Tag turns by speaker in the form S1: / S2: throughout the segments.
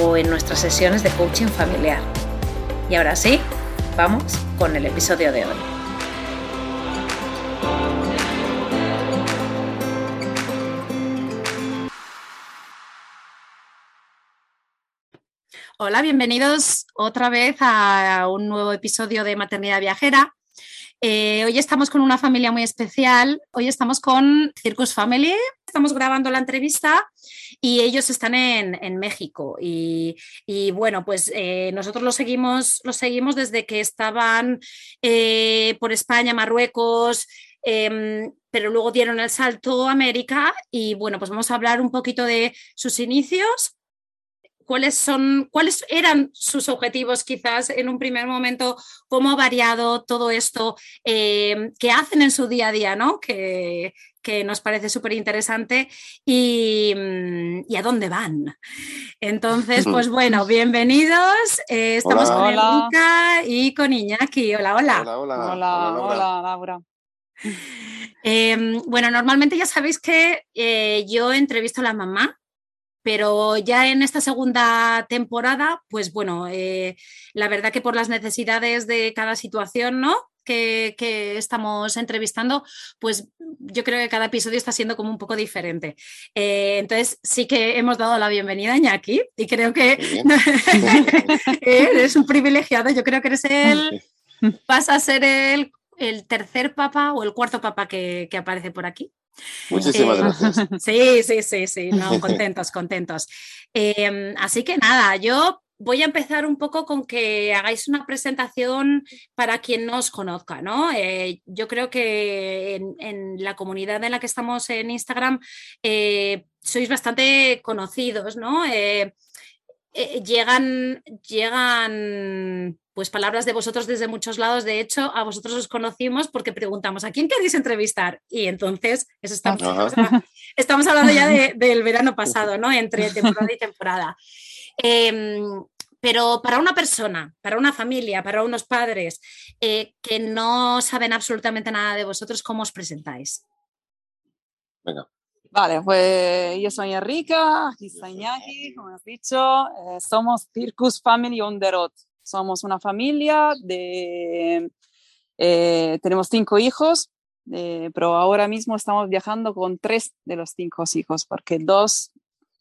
S1: o en nuestras sesiones de coaching familiar. Y ahora sí, vamos con el episodio de hoy. Hola, bienvenidos otra vez a un nuevo episodio de Maternidad Viajera. Eh, hoy estamos con una familia muy especial. Hoy estamos con Circus Family. Estamos grabando la entrevista y ellos están en, México. Y, bueno, pues eh, nosotros los seguimos, los seguimos desde que estaban eh, por España, Marruecos. Em, pero luego dieron el salto a América y bueno, pues vamos a hablar un poquito de sus inicios, cuáles son, cuáles eran sus objetivos quizás en un primer momento, cómo ha variado todo esto eh, que hacen en su día a día, ¿no? Que, nos parece súper interesante y, a dónde van. Entonces, pues bueno, bienvenidos. Eh, estamos con Luca y con Iñaki. Hola,
S2: hola. Hola, hola, hola, hola, Laura.
S1: Em, bueno, normalmente ya sabéis que eh, yo entrevisto a la mamá pero ya en esta segunda temporada, pues bueno, eh, la verdad que por las necesidades de cada situación, ¿no? Que, estamos entrevistando, pues yo creo que cada episodio está siendo como un poco diferente. Eh, entonces sí que hemos dado la bienvenida a Iñaki y creo que eres un privilegiado, yo creo que eres el, vas a ser el, tercer papa o el cuarto papa que aparece por aquí.
S2: Muchísimas eh, gracias.
S1: Sí, sí, sí, sí, contentos, contentos. Em, así que nada, yo voy a empezar un poco con que hagáis una presentación para quien no os conozca, ¿no? Eh, yo creo que en, la comunidad en la que estamos en Instagram eh, sois bastante conocidos, ¿no? llegan, llegan pues palabras de vosotros desde muchos lados. De hecho, a vosotros os conocimos porque preguntamos a quién queréis entrevistar. Y entonces, eso estamos, estamos hablando ya del verano pasado, ¿no? Entre temporada y temporada. Em, pero para una persona, para una familia, para unos padres eh, que no saben absolutamente nada de vosotros, ¿cómo os presentáis?
S2: Venga.
S3: Vale, pues yo soy Enrica, aquí está Iñaki, como has dicho, eh, somos Circus Family on the Road. Somos una familia de... Eh, tenemos cinco hijos, eh, pero ahora mismo estamos viajando con tres de los cinco hijos, porque dos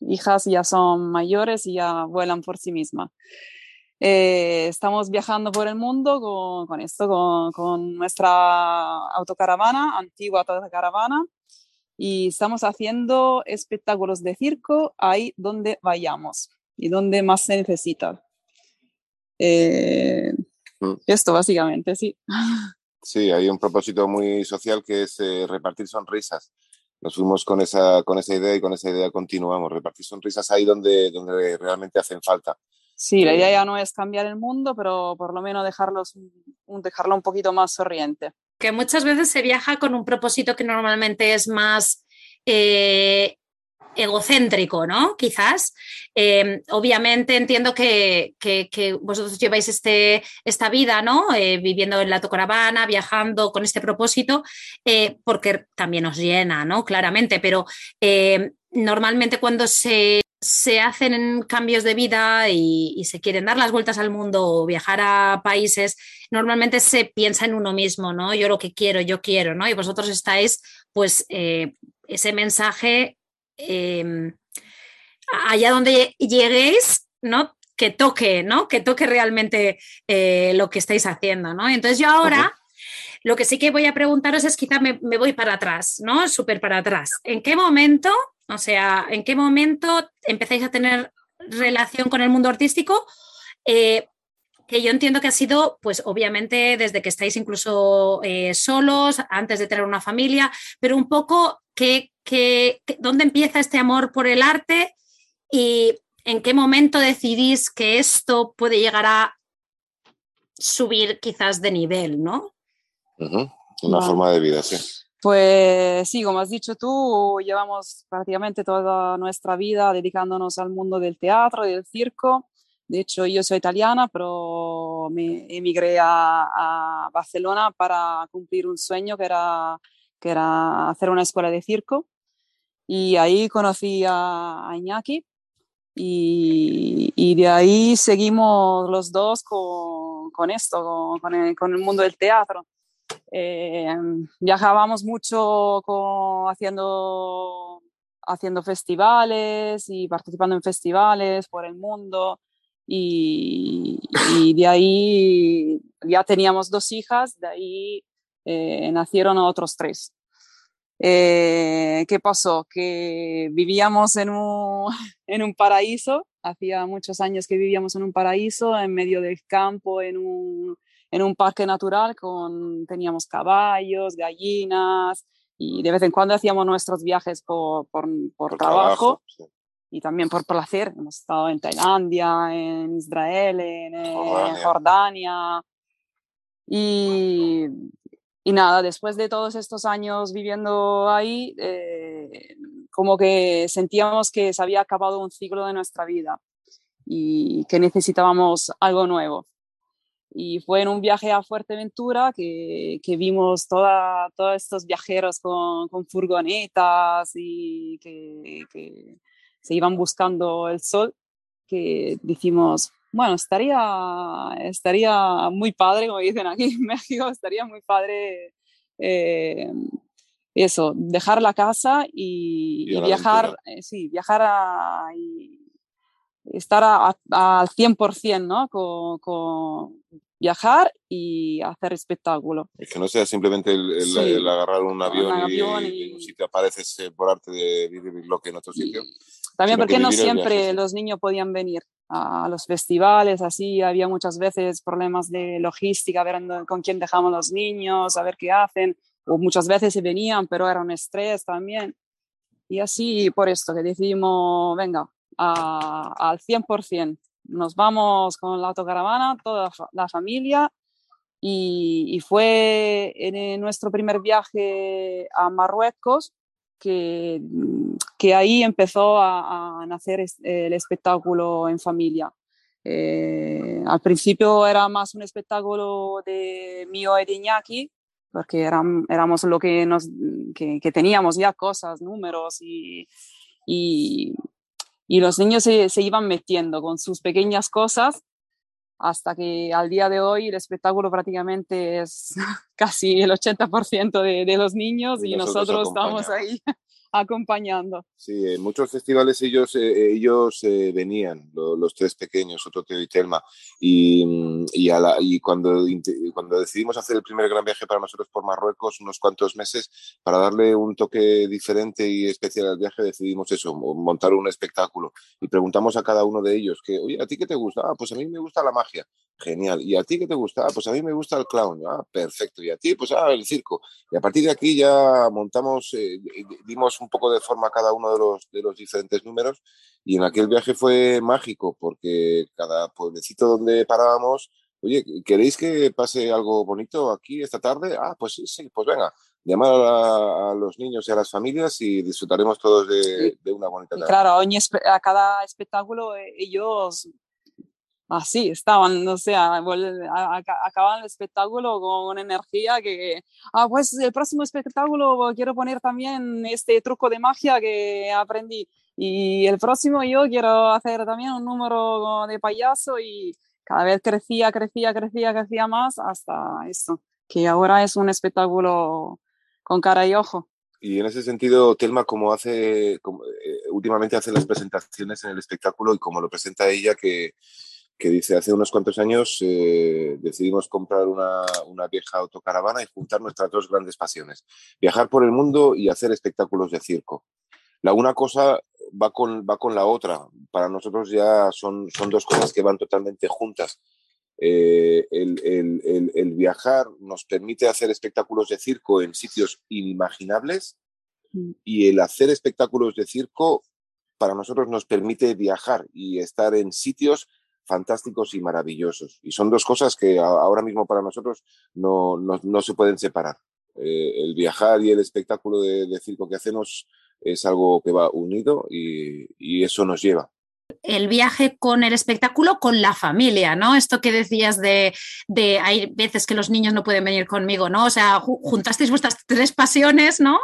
S3: hijas ya son mayores y ya vuelan por sí mismas. Eh, estamos viajando por el mundo con, con esto, con, con, nuestra autocaravana, antigua autocaravana, y estamos haciendo espectáculos de circo ahí donde vayamos y donde más se necesita. Eh, mm. Esto básicamente, sí.
S2: Sí, hay un propósito muy social que es eh, repartir sonrisas. Nos fuimos con esa, con esa idea y con esa idea continuamos. Repartir sonrisas ahí donde, donde realmente hacen falta.
S3: Sí, la idea ya no es cambiar el mundo, pero por lo menos dejarlos, dejarlo un poquito más sonriente.
S1: Que muchas veces se viaja con un propósito que normalmente es más eh, egocéntrico, ¿no? Quizás. Em, obviamente entiendo que, vosotros lleváis este, esta vida, ¿no? Eh, viviendo en la tocaravana, viajando con este propósito, eh, porque también os llena, ¿no? Claramente, pero em, normalmente cuando se, hacen cambios de vida y, se quieren dar las vueltas al mundo o viajar a países, normalmente se piensa en uno mismo, ¿no? Yo lo que quiero, yo quiero, ¿no? Y vosotros estáis, pues, eh, ese mensaje Em, allá donde lleguéis, ¿no? Que toque, ¿no? Que toque realmente eh, lo que estáis haciendo, ¿no? Entonces yo ahora... Lo que sí que voy a preguntaros es quizá me, voy para atrás, ¿no? Súper para atrás. ¿En qué momento, o sea, en qué momento empezáis a tener relación con el mundo artístico? Eh, que yo entiendo que ha sido, pues obviamente desde que estáis incluso eh, solos, antes de tener una familia, pero un poco que, dónde empieza este amor por el arte y en qué momento decidís que esto puede llegar a subir quizás de nivel, ¿no?
S2: Una forma de vida, sí.
S3: Pues sí, como has dicho tú, llevamos prácticamente toda nuestra vida dedicándonos al mundo del teatro y del circo. De hecho, yo soy italiana, pero me emigré a, Barcelona para cumplir un sueño que era, que era hacer una escuela de circo. Y ahí conocí a, Iñaki y, y, de ahí seguimos los dos con, esto, con, el, mundo del teatro. Eh, viajábamos mucho haciendo, haciendo festivales y participando en festivales por el mundo. Y, de ahí ya teníamos dos hijas, de ahí eh, nacieron otros tres. Eh, ¿Qué pasó? Que vivíamos en un, en un paraíso, hacía muchos años que vivíamos en un paraíso, en medio del campo, en un, en un parque natural, con, teníamos caballos, gallinas, y de vez en cuando hacíamos nuestros viajes por, por, por, trabajo y también por placer. Hemos estado en Tailandia, en Israel, en, eh, Jordania. Y, y, nada, después de todos estos años viviendo ahí, eh, como que sentíamos que se había acabado un ciclo de nuestra vida y que necesitábamos algo nuevo. Y fue en un viaje a Fuerteventura que, vimos todos estos viajeros con, furgonetas y que, que se iban buscando el sol, que decimos, bueno, estaría, estaría muy padre, como dicen aquí en México, estaría muy padre eh, eso, dejar la casa y, viajar, eh, sí, viajar a, y estar al 100%, ¿no? Con, viajar y hacer espectáculo.
S2: Es que no sea simplemente el, agarrar un avión, y, en un sitio apareces por arte de vivir lo que en otro sitio.
S3: También porque no siempre los niños podían venir a los festivales, así había muchas veces problemas de logística, ver con quién dejamos los niños, a ver qué hacen, o muchas veces se venían, pero era un estrés también. Y así por esto que decidimos, venga, al 100%, nos vamos con la autocaravana, toda la familia, y, y fue en nuestro primer viaje a Marruecos que que ahí empezó a, nacer el espectáculo en familia. Eh, al principio era más un espectáculo de mío y de Iñaki, porque éramos lo que, nos, que, teníamos ya cosas, números y, y, y los niños se, se, iban metiendo con sus pequeñas cosas hasta que al día de hoy el espectáculo prácticamente es casi el 80% de, de, los niños y, nosotros estamos ahí acompañando.
S2: Sí, en muchos festivales ellos, eh, ellos eh, venían, los tres pequeños, Ototeo y Telma, y, mm, y, a la, y cuando, cuando decidimos hacer el primer gran viaje para nosotros por Marruecos, unos cuantos meses, para darle un toque diferente y especial al viaje, decidimos eso, montar un espectáculo. Y preguntamos a cada uno de ellos, que, oye, ¿a ti qué te gusta? Ah, pues a mí me gusta la magia. Genial. ¿Y a ti qué te gusta? Ah, pues a mí me gusta el clown. Ah, perfecto. ¿Y a ti? Pues ah, el circo. Y a partir de aquí ya montamos, eh, dimos un poco de forma a cada uno de los, de los diferentes números y en aquel viaje fue mágico porque cada pueblecito donde parábamos, oye, ¿queréis que pase algo bonito aquí esta tarde? Ah, pues sí, sí, pues venga, llamar a, los niños y a las familias y disfrutaremos todos de, una bonita tarde.
S3: claro, a cada espectáculo eh, ellos así estaban, o sea, acaban el espectáculo con una energía que, ah, pues el próximo espectáculo quiero poner también este truco de magia que aprendí y el próximo yo quiero hacer también un número de payaso y cada vez crecía, crecía, crecía, crecía más hasta esto, que ahora es un espectáculo con cara y ojo.
S2: Y en ese sentido, Telma, como hace, eh, últimamente hace las presentaciones en el espectáculo y como lo presenta ella, que, que dice, hace unos cuantos años eh, decidimos comprar una, una, vieja autocaravana y juntar nuestras dos grandes pasiones, viajar por el mundo y hacer espectáculos de circo. La una cosa va con, va con la otra. Para nosotros ya son, son dos cosas que van totalmente juntas. Eh, el, el, el, viajar nos permite hacer espectáculos de circo en sitios inimaginables mm. y el hacer espectáculos de circo para nosotros nos permite viajar y estar en sitios fantásticos y maravillosos. Y son dos cosas que ahora mismo para nosotros no, no, no se pueden separar. Eh, el viajar y el espectáculo de, de, circo que hacemos es algo que va unido y, y eso nos lleva
S1: el viaje con el espectáculo con la familia, ¿no? Esto que decías de, de, hay veces que los niños no pueden venir conmigo, ¿no? O sea, juntasteis vuestras tres pasiones, ¿no?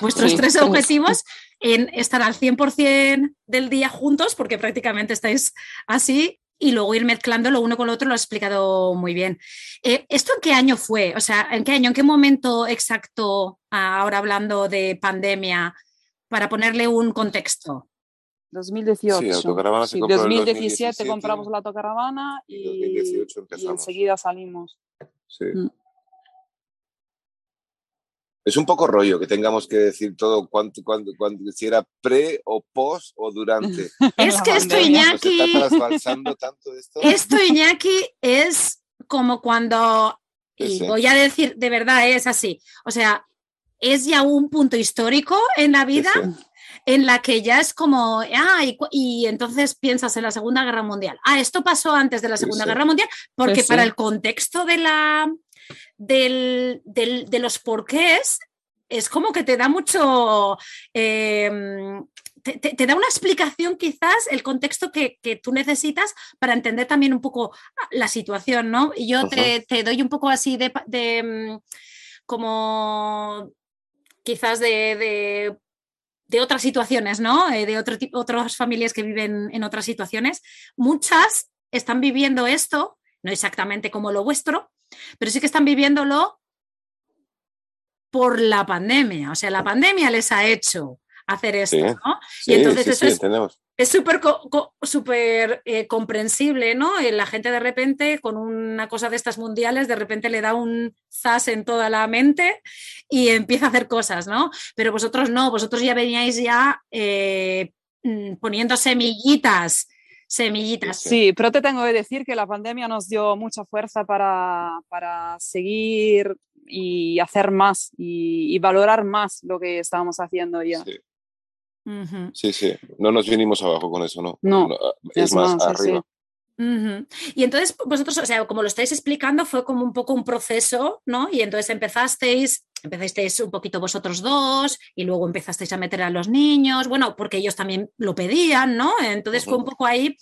S1: Vuestros sí, tres objetivos en estar al 100% del día juntos, porque prácticamente estáis así, y luego ir mezclando lo uno con lo otro, lo has explicado muy bien. Eh, ¿Esto en qué año fue? O sea, ¿en qué año, en qué momento exacto, ahora hablando de pandemia, para ponerle un contexto?
S3: 2018.
S2: Sí, autocaravana se
S3: sí,
S2: compró
S3: 2017,
S2: 2017
S3: compramos la autocaravana
S2: y
S3: y,
S2: 2018
S3: y
S2: empezamos.
S3: enseguida salimos.
S2: Sí.
S3: Mm.
S2: Es un poco rollo que tengamos que decir todo cuánto, cuánto, cuánto- si era pre o post o durante.
S1: Es que esto,
S2: está
S1: Iñaki,
S2: trasbalsando tanto esto.
S1: esto, Iñaki, es como cuando, y voy a decir, de verdad es así, o sea, es ya un punto histórico en la vida en la que ya es como, ah, y, entonces piensas en la Segunda Guerra Mundial. Ah, esto pasó antes de la
S2: Sí,
S1: Segunda
S2: sí.
S1: Guerra Mundial, porque
S3: Sí, sí.
S1: para el contexto de la del, del- de los porqués es como que te da mucho. eh, te, te- te da una explicación, quizás, el contexto que, que tú necesitas para entender también un poco la situación, ¿no? Y yo te, te doy un poco así de, de, mm, como quizás de, de, de otras situaciones, ¿no? Eh, de otro tipo, otras familias que viven en otras situaciones. Muchas están viviendo esto, no exactamente como lo vuestro, pero sí que están viviéndolo por la pandemia. O sea, la pandemia les ha hecho hacer esto,
S2: Sí.
S1: ¿no?
S2: sí,
S1: Y entonces
S2: sí,
S1: eso
S2: sí,
S1: es-
S2: entendemos.
S1: es súper súper, eh, comprensible, ¿no? Eh, La gente de repente, con una cosa de estas mundiales, de repente le da un zas en toda la mente y empieza a hacer cosas, ¿no? Pero vosotros no, vosotros ya veníais ya eh, mm, poniendo semillitas, semillitas.
S3: Sí, pero te tengo que decir que la pandemia nos dio mucha fuerza para, para seguir y hacer más y, y valorar más lo que estábamos haciendo ya.
S2: Sí, sí, sí. No nos vinimos abajo con eso, ¿no?
S3: No,
S2: es,
S3: es
S2: más,
S3: más, sí,
S1: Y entonces vosotros, o sea, como lo estáis explicando, fue como un poco un proceso, ¿no? Y entonces empezasteis, empezasteis un poquito vosotros dos y luego empezasteis a meter a los niños, bueno, porque ellos también lo pedían, ¿no? Entonces fue un poco ahí.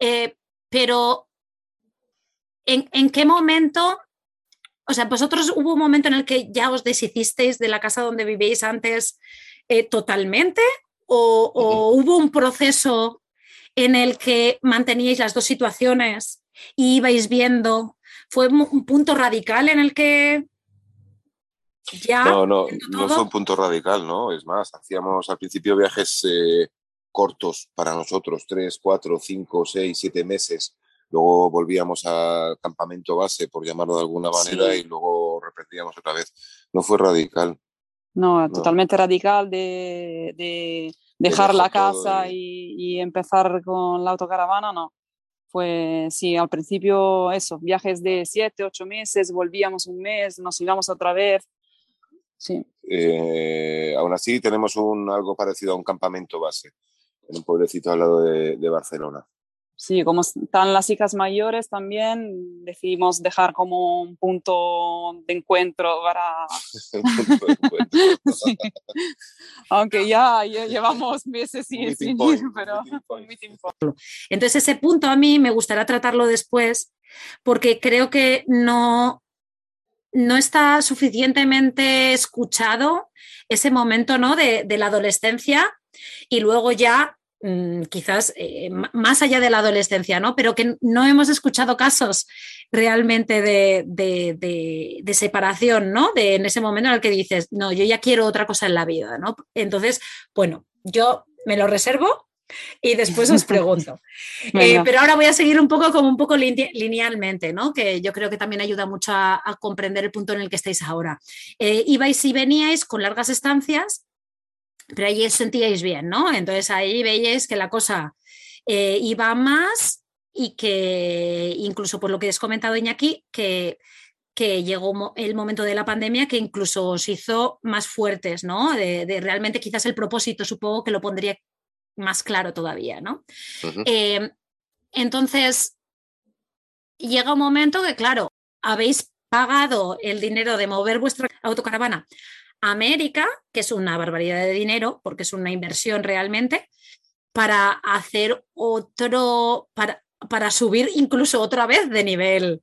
S1: Eh, pero, ¿en, en qué momento? O sea, vosotros hubo un momento en el que ya os deshicisteis de la casa donde vivíais antes eh, totalmente o, o hubo un proceso en el que manteníais las dos situaciones y ibais viendo? ¿Fue un punto radical en el que ya...
S2: No, no, no fue un punto radical, ¿no? Es más, hacíamos al principio viajes eh, cortos para nosotros, tres, cuatro, cinco, seis, siete meses. Luego volvíamos al campamento base, por llamarlo de alguna manera,
S3: Sí.
S2: y luego repetíamos otra vez. No fue radical.
S3: No,
S2: No.
S3: totalmente radical de, de dejar la casa
S2: y-
S3: empezar con la autocaravana, no. Fue, sí, al principio eso, viajes de siete, ocho meses, volvíamos un mes, nos íbamos otra vez. Sí,
S2: Eh, aún así, tenemos un, algo parecido a un campamento base en un pueblecito al lado de, de Barcelona.
S3: Sí, como están las hijas mayores también, decidimos dejar como un punto de encuentro para...
S2: Un punto de encuentro.
S3: sí. Aunque ya, ya llevamos meses sin,
S2: point,
S3: ir, pero
S2: meeting point.
S1: Entonces ese punto a mí me gustaría tratarlo después porque creo que no, no está suficientemente escuchado ese momento ¿no? de, de la adolescencia y luego ya quizás eh, más allá de la adolescencia, ¿no? Pero que no hemos escuchado casos realmente de, separación, ¿no? De en ese momento en el que dices, no, yo ya quiero otra cosa en la vida, ¿no? Entonces, bueno, yo me lo reservo y después os pregunto. Eh, pero ahora voy a seguir un poco como un poco linealmente, ¿no? Que yo creo que también ayuda mucho a, comprender el punto en el que estáis ahora. Eh, ibais y veníais con largas estancias, pero ahí os sentíais bien, ¿no? Entonces ahí veíais que la cosa eh, iba más y que incluso por lo que has comentado, Iñaki, que que llegó el momento de la pandemia que incluso os hizo más fuertes, ¿no? De, realmente quizás el propósito, supongo que lo pondría más claro todavía, ¿no? Eh, entonces, llega un momento que, claro, habéis pagado el dinero de mover vuestra autocaravana América, que es una barbaridad de dinero, porque es una inversión realmente, para hacer otro, para, para subir incluso otra vez de nivel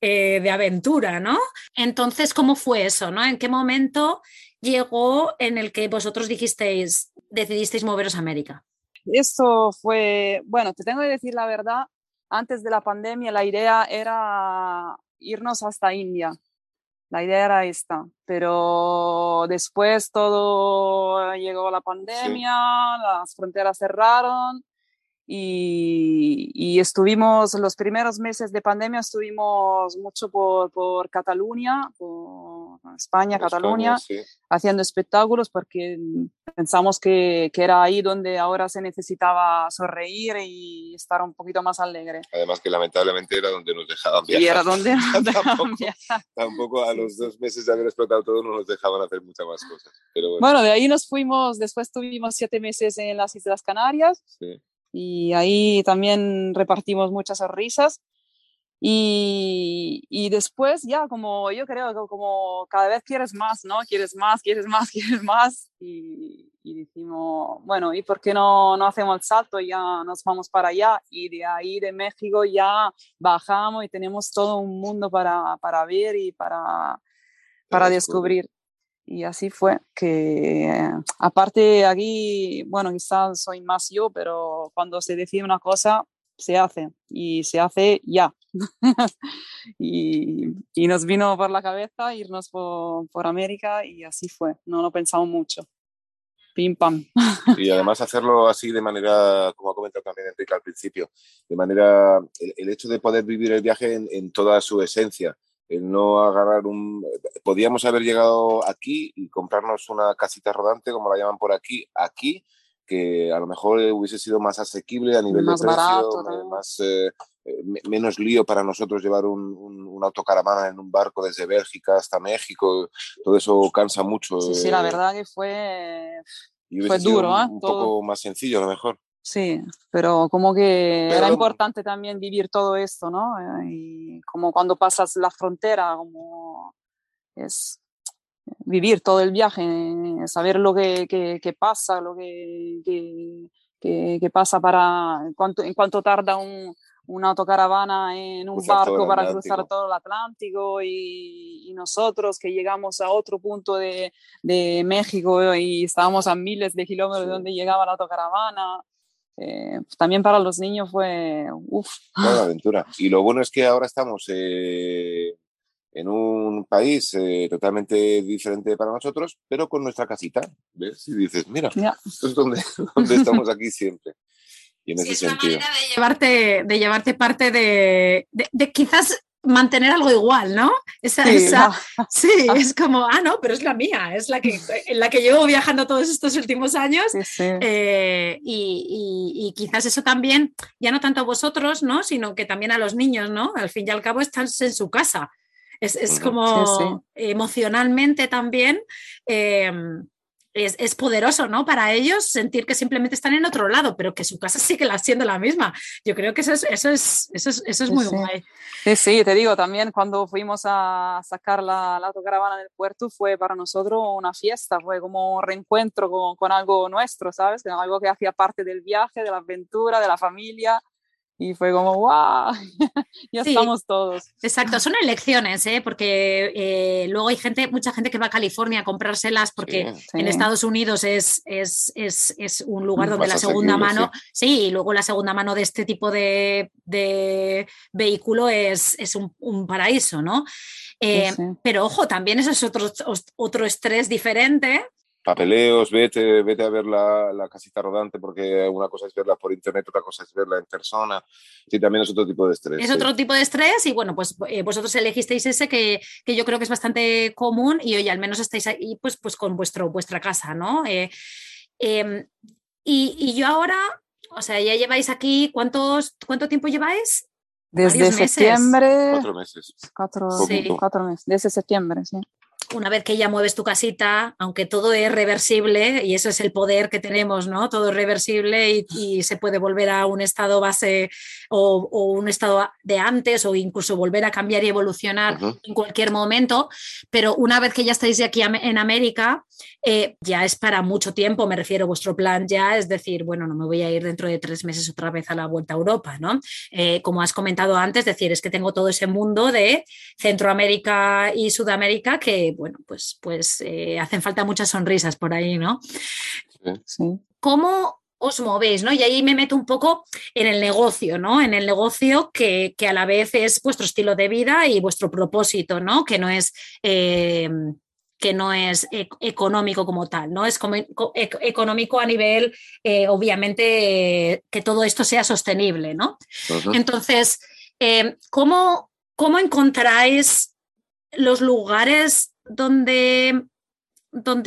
S1: eh, de aventura, ¿no? Entonces, ¿cómo fue eso, no? ¿En qué momento llegó en el que vosotros dijisteis, decidisteis moveros a América?
S3: Esto fue, bueno, te tengo que decir la verdad, antes de la pandemia la idea era irnos hasta India. La idea era esta, pero después todo llegó la pandemia, las fronteras cerraron y, estuvimos, los primeros meses de pandemia estuvimos mucho por, por Cataluña, por España, Cataluña, haciendo espectáculos porque pensamos que, que, era ahí donde ahora se necesitaba sonreír y estar un poquito más alegre.
S2: Además que lamentablemente era donde nos dejaban viajar.
S3: Y era donde nos dejaban
S2: tampoco,
S3: viajar.
S2: tampoco a los dos meses de haber explotado todo no nos dejaban hacer muchas más cosas. Pero bueno.
S3: bueno, de ahí nos fuimos, después tuvimos siete meses en las Islas Canarias. Sí y ahí también repartimos muchas sonrisas. Y, y, después ya como yo creo que como cada vez quieres más, ¿no? Quieres más, quieres más, quieres más. Y, y decimos, bueno, ¿y por qué no, no hacemos el salto ya nos vamos para allá? Y de ahí de México ya bajamos y tenemos todo un mundo para, para ver y para, para descubrir. Y así fue que, aparte aquí, bueno, quizás soy más yo, pero cuando se decide una cosa, se hace y se hace ya. y, y, nos vino por la cabeza irnos por, por, América y así fue, no lo pensamos mucho. Pim pam.
S2: y además hacerlo así de manera, como ha comentado también Enrique al principio, de manera, el, hecho de poder vivir el viaje en, en toda su esencia, el no agarrar un... Podíamos haber llegado aquí y comprarnos una casita rodante, como la llaman por aquí, aquí, que a lo mejor hubiese sido más asequible a nivel de precio, más, eh, eh, menos lío para nosotros llevar un, un, autocaravana en un barco desde Bélgica hasta México, todo eso cansa mucho.
S3: Sí, sí, la
S2: eh,
S3: verdad que fue, fue duro.
S2: Un, un poco más sencillo a lo mejor.
S3: Sí, pero como que era importante también vivir todo esto, ¿no? Y como cuando pasas la frontera, como es vivir todo el viaje, saber lo que, que, pasa, lo que, que, pasa para, cuánto, en cuánto tarda un, una autocaravana en un barco para cruzar todo el Atlántico y, y, nosotros que llegamos a otro punto de, de México y estábamos a miles de kilómetros de donde llegaba la autocaravana. Eh, también para los niños fue
S2: uff. Una aventura. Y lo bueno es que ahora estamos eh, país eh, totalmente diferente para nosotros, pero con nuestra casita. ¿Ves? Y dices, mira, esto es donde, donde estamos aquí siempre. Y en ese sentido.
S1: Una manera de llevarte, de llevarte parte de, de, de quizás mantener algo igual, ¿no? Esa, sí, esa, sí, es como, ah, no, pero es la mía, es la que, en la que llevo viajando todos estos últimos años. Sí, eh, y, y, y, quizás eso también, ya no tanto a vosotros, ¿no? Sino que también a los niños, ¿no? Al fin y al cabo están en su casa. Es, es como emocionalmente también. Eh, es, es, poderoso, ¿no? Para ellos sentir que simplemente están en otro lado, pero que su casa sigue siendo la misma. Yo creo que eso es, eso es, eso es, eso es muy
S3: sí.
S1: guay.
S3: Sí, sí, te digo, también cuando fuimos a sacar la, la autocaravana del puerto fue para nosotros una fiesta, fue como un reencuentro con, con algo nuestro, ¿sabes? Algo que hacía parte del viaje, de la aventura, de la familia. Y fue como, wow, ya estamos todos.
S1: Exacto, son elecciones, ¿eh? porque eh, luego hay gente, mucha gente que va a California a comprárselas porque en Estados Unidos es, es, es, es un lugar donde la segunda mano, sí. y luego la segunda mano de este tipo de, de vehículo es, es un, un, paraíso, ¿no? Eh, pero ojo, también eso es otro, otro estrés diferente
S2: papeleos, vete, vete a ver la, casita rodante, porque una cosa es verla por internet, otra cosa es verla en persona. Sí, también es otro tipo de estrés.
S1: Es otro tipo de estrés y bueno, pues eh, vosotros elegisteis ese que, yo creo que es bastante común y hoy al menos estáis ahí pues, pues con vuestro, vuestra casa, ¿no? Eh, em, y, yo ahora, o sea, ya lleváis aquí, ¿cuántos, ¿cuánto tiempo lleváis?
S3: Desde septiembre.
S2: Cuatro meses.
S3: Cuatro, cuatro meses. Desde septiembre, sí
S1: una vez que ya mueves tu casita, aunque todo es reversible, y eso es el poder que tenemos, ¿no? Todo es reversible y, se puede volver a un estado base o, un estado de antes o incluso volver a cambiar y evolucionar en cualquier momento, pero una vez que ya estáis aquí en América, eh, ya es para mucho tiempo, me refiero, vuestro plan ya es decir, bueno, no me voy a ir dentro de tres meses otra vez a la vuelta a Europa, ¿no? Eh, como has comentado antes, decir, es que tengo todo ese mundo de Centroamérica y Sudamérica que bueno, pues, pues eh, hacen falta muchas sonrisas por ahí, ¿no? Sí. ¿Cómo os movéis, ¿no? Y ahí me meto un poco en el negocio, ¿no? En el negocio que, a la vez es vuestro estilo de vida y vuestro propósito, ¿no? Que no es... Eh, que no es e, económico como tal, ¿no? Es como e, económico a nivel, eh, obviamente, que todo esto sea sostenible, ¿no? Entonces, ¿cómo, ¿cómo encontráis los lugares donde,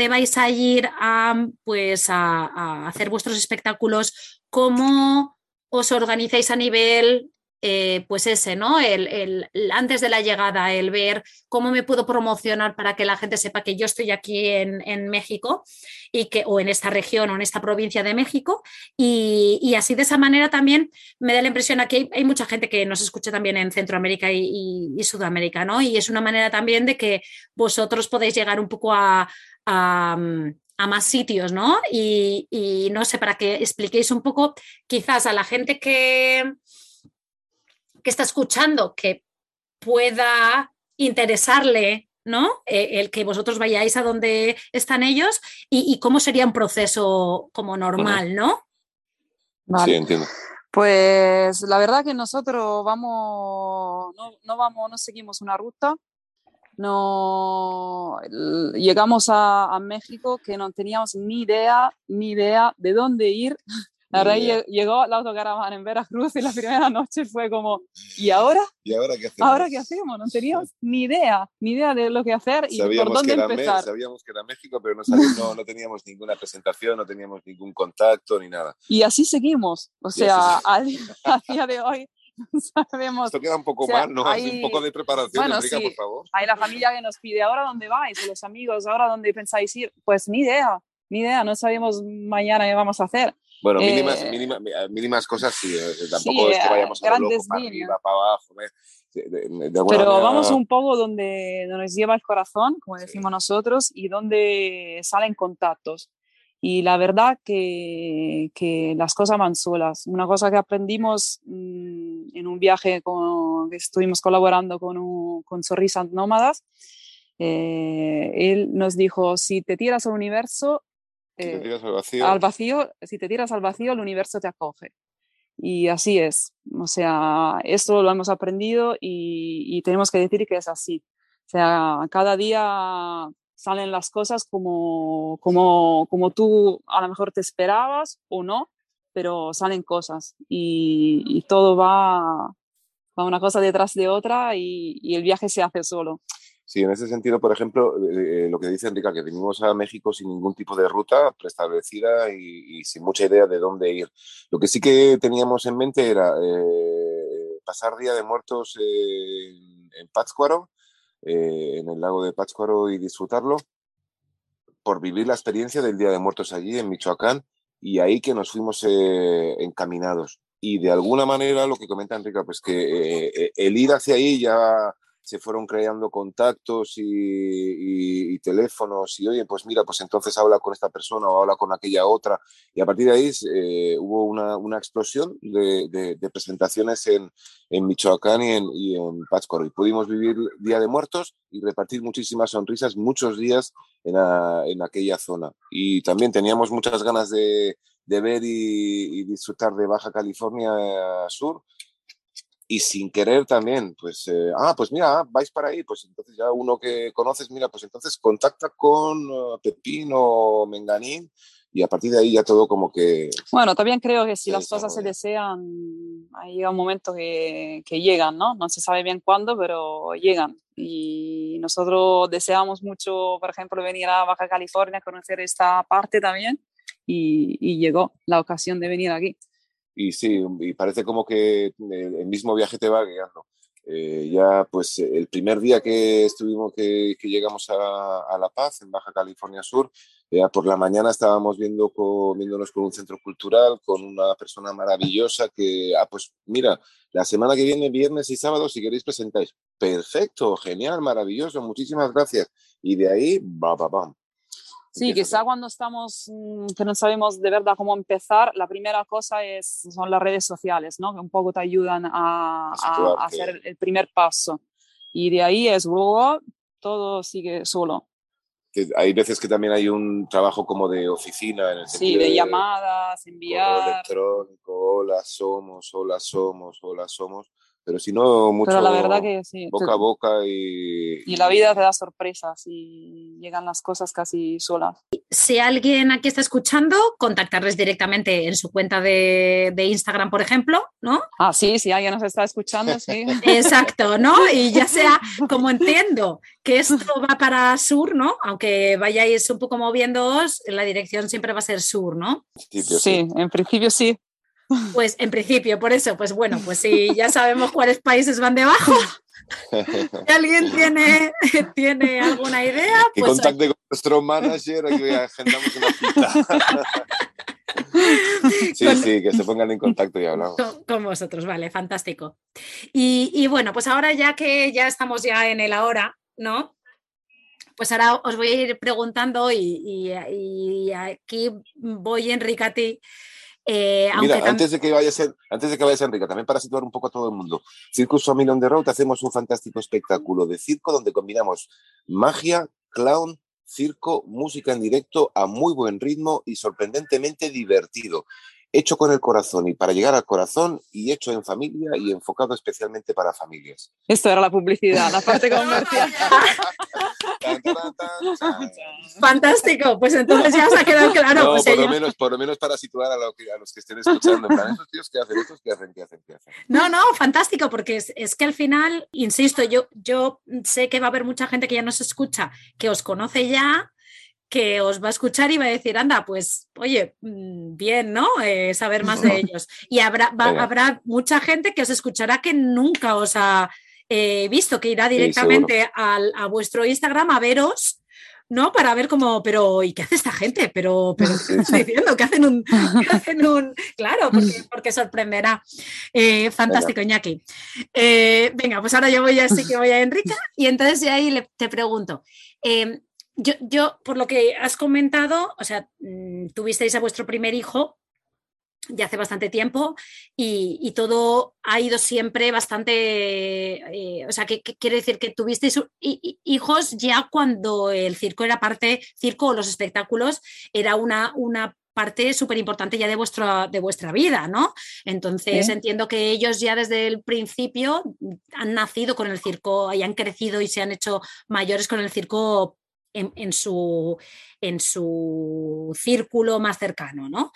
S1: vais a ir a, pues, a, hacer vuestros espectáculos, cómo os organizáis a nivel eh, pues ese, ¿no? El, antes de la llegada, el ver cómo me puedo promocionar para que la gente sepa que yo estoy aquí en, México y que, o en esta región o en esta provincia de México. Y, así de esa manera también me da la impresión aquí hay, mucha gente que nos escucha también en Centroamérica y, Sudamérica, ¿no? Y es una manera también de que vosotros podéis llegar un poco a, a más sitios, ¿no? Y, y, no sé, para que expliquéis un poco quizás a la gente que, que está escuchando que pueda interesarle ¿no? Eh, el que vosotros vayáis a donde están ellos y, cómo sería un proceso como normal, ¿no?
S2: Sí, entiendo.
S3: Pues la verdad que nosotros vamos, no, vamos, no seguimos una ruta. No llegamos a, a México que no teníamos ni idea, ni idea de dónde ir, la verdad, llegó la autocaravana en Veracruz y la primera noche fue como, ¿y ahora?
S2: ¿Y ahora qué hacemos?
S3: ¿Ahora qué hacemos? No teníamos ni idea, ni idea de lo que hacer y por dónde empezar.
S2: sabíamos que era México, pero no, no, no, teníamos ninguna presentación, no teníamos ningún contacto ni nada.
S3: Y así seguimos. O sea, a, día de hoy sabemos.
S2: Esto queda un poco mal, ¿no? Hay... Un poco de preparación, bueno, por favor.
S3: Hay la familia que nos pide, ¿ahora dónde vais? los amigos, ¿ahora dónde pensáis ir? Pues ni idea, ni idea, no sabemos mañana qué vamos a hacer.
S2: Bueno, mínimas, eh, mínimas cosas sí, eh, tampoco es que vayamos a lo loco, para arriba, para abajo.
S3: Pero vamos un poco donde, nos lleva el corazón, como decimos nosotros, y donde salen contactos. Y la verdad que, que, las cosas van solas. Una cosa que aprendimos mm, en un viaje con, que estuvimos colaborando con, un, con Sonrisas Nómadas, eh, él nos dijo, si te tiras al universo,
S2: eh,
S3: al, vacío. si te tiras al vacío, el universo te acoge. Y así es. O sea, esto lo hemos aprendido y, tenemos que decir que es así. O sea, cada día salen las cosas como, como, como tú a lo mejor te esperabas o no, pero salen cosas y, todo va, va, una cosa detrás de otra y, y el viaje se hace solo.
S2: Sí, en ese sentido, por ejemplo, eh, lo que dice Enrique, que vinimos a México sin ningún tipo de ruta preestablecida y, sin mucha idea de dónde ir. Lo que sí que teníamos en mente era eh, pasar Día de Muertos en Pátzcuaro, eh, en el lago de Pátzcuaro y disfrutarlo, por vivir la experiencia del Día de Muertos allí en Michoacán y ahí que nos fuimos encaminados. Y de alguna manera lo que comenta Enrique, pues que el ir hacia ahí ya se fueron creando contactos y, teléfonos y oye, pues mira, pues entonces habla con esta persona o habla con aquella otra. Y a partir de ahí eh, hubo una, una explosión de, presentaciones en, en, Michoacán y en, y en Pátzcuaro. Y pudimos vivir Día de Muertos y repartir muchísimas sonrisas muchos días en, en aquella zona. Y también teníamos muchas ganas de, de ver y, disfrutar de Baja California Sur y sin querer también, pues, eh, ah, pues mira, vais para ahí, pues entonces ya uno que conoces, mira, pues entonces contacta con uh, Pepín o Menganín y a partir de ahí ya todo como que...
S3: Bueno, también creo que si las cosas se desean, llega un momento que, que, llegan, ¿no? No se sabe bien cuándo, pero llegan. Y nosotros deseamos mucho, por ejemplo, venir a Baja California, conocer esta parte también, y, y llegó la ocasión de venir aquí
S2: y sí, y parece como que el mismo viaje te va guiando. Eh, ya pues el primer día que estuvimos, que, llegamos a, La Paz, en Baja California Sur, ya por la mañana estábamos viendo viéndonos con un centro cultural, con una persona maravillosa que, ah, pues mira, la semana que viene, viernes y sábado, si queréis presentáis. Perfecto, genial, maravilloso, muchísimas gracias. Y de ahí, va, va, va.
S3: Sí, quizá cuando estamos, mm, que no sabemos de verdad cómo empezar, la primera cosa es, son las redes sociales, ¿no? Que un poco te ayudan a, a, hacer el primer paso. Y de ahí es, luego todo sigue solo.
S2: hay veces que también hay un trabajo como de oficina en el
S3: Sí, de, llamadas, enviar.
S2: Electrónico, hola somos, hola somos, hola somos pero si no, mucho
S3: pero la verdad que sí.
S2: boca a boca y...
S3: Y la vida te da sorpresas y llegan las cosas casi solas.
S1: Si alguien aquí está escuchando, contactarles directamente en su cuenta de, de Instagram, por ejemplo, ¿no?
S3: Ah, sí, si alguien nos está escuchando, sí.
S1: Exacto, ¿no? Y ya sea, como entiendo que esto va para sur, ¿no? Aunque vayáis un poco moviéndoos, la dirección siempre va a ser sur, ¿no?
S3: sí, sí, en principio sí.
S1: Pues en principio, por eso, pues bueno, pues si ya sabemos cuáles países van debajo, si alguien tiene, tiene alguna idea,
S2: que pues contacte con nuestro manager y agendamos una cita. Sí, sí, que se pongan en contacto y hablamos.
S1: Con, vosotros, vale, fantástico. Y, y, bueno, pues ahora ya que ya estamos ya en el ahora, ¿no? Pues ahora os voy a ir preguntando y, y, y aquí voy, Enrique, a ti.
S2: Eh, Mira, antes de que vayas, antes de que vayas, Enrique, también para situar un poco a todo el mundo, Circus Family on the Road hacemos un fantástico espectáculo de circo donde combinamos magia, clown, circo, música en directo a muy buen ritmo y sorprendentemente divertido. Hecho con el corazón y para llegar al corazón y hecho en familia y enfocado especialmente para familias.
S3: Esto era la publicidad, la parte comercial.
S1: Fantástico, pues entonces ya se ha quedado claro.
S2: No,
S1: pues
S2: por, lo menos, por lo menos para situar a, lo que, a los que estén escuchando. Plan, estos tíos que hacen, estos que hacen, que hacen, que hacen.
S1: No, no, fantástico, porque es, es, que al final, insisto, yo, yo sé que va a haber mucha gente que ya nos escucha, que os conoce ya, que os va a escuchar y va a decir, anda, pues, oye, mm, bien, ¿no? Eh, saber más de ellos. Y habrá, va, habrá mucha gente que os escuchará que nunca os ha eh, visto, que irá directamente sí, al, a vuestro Instagram a veros. ¿no? Para ver cómo, pero ¿y qué hace esta gente? Pero, pero ¿qué estoy diciendo? ¿Qué hacen un, qué hacen un... Claro, porque, porque sorprenderá. Eh, fantástico, Iñaki. Eh, venga, pues ahora yo voy así que voy a Enrique y entonces ya ahí le, te pregunto. Eh, yo, yo, por lo que has comentado, o sea, mm, tuvisteis a vuestro primer hijo ya hace bastante tiempo y, y, todo ha ido siempre bastante, eh, o sea, que, que, quiere decir que tuvisteis hijos ya cuando el circo era parte, circo o los espectáculos era una, una parte súper importante ya de, vuestro, de vuestra vida, ¿no? Entonces ¿Sí? entiendo que ellos ya desde el principio han nacido con el circo y han crecido y se han hecho mayores con el circo en, en, su, en su círculo más cercano, ¿no?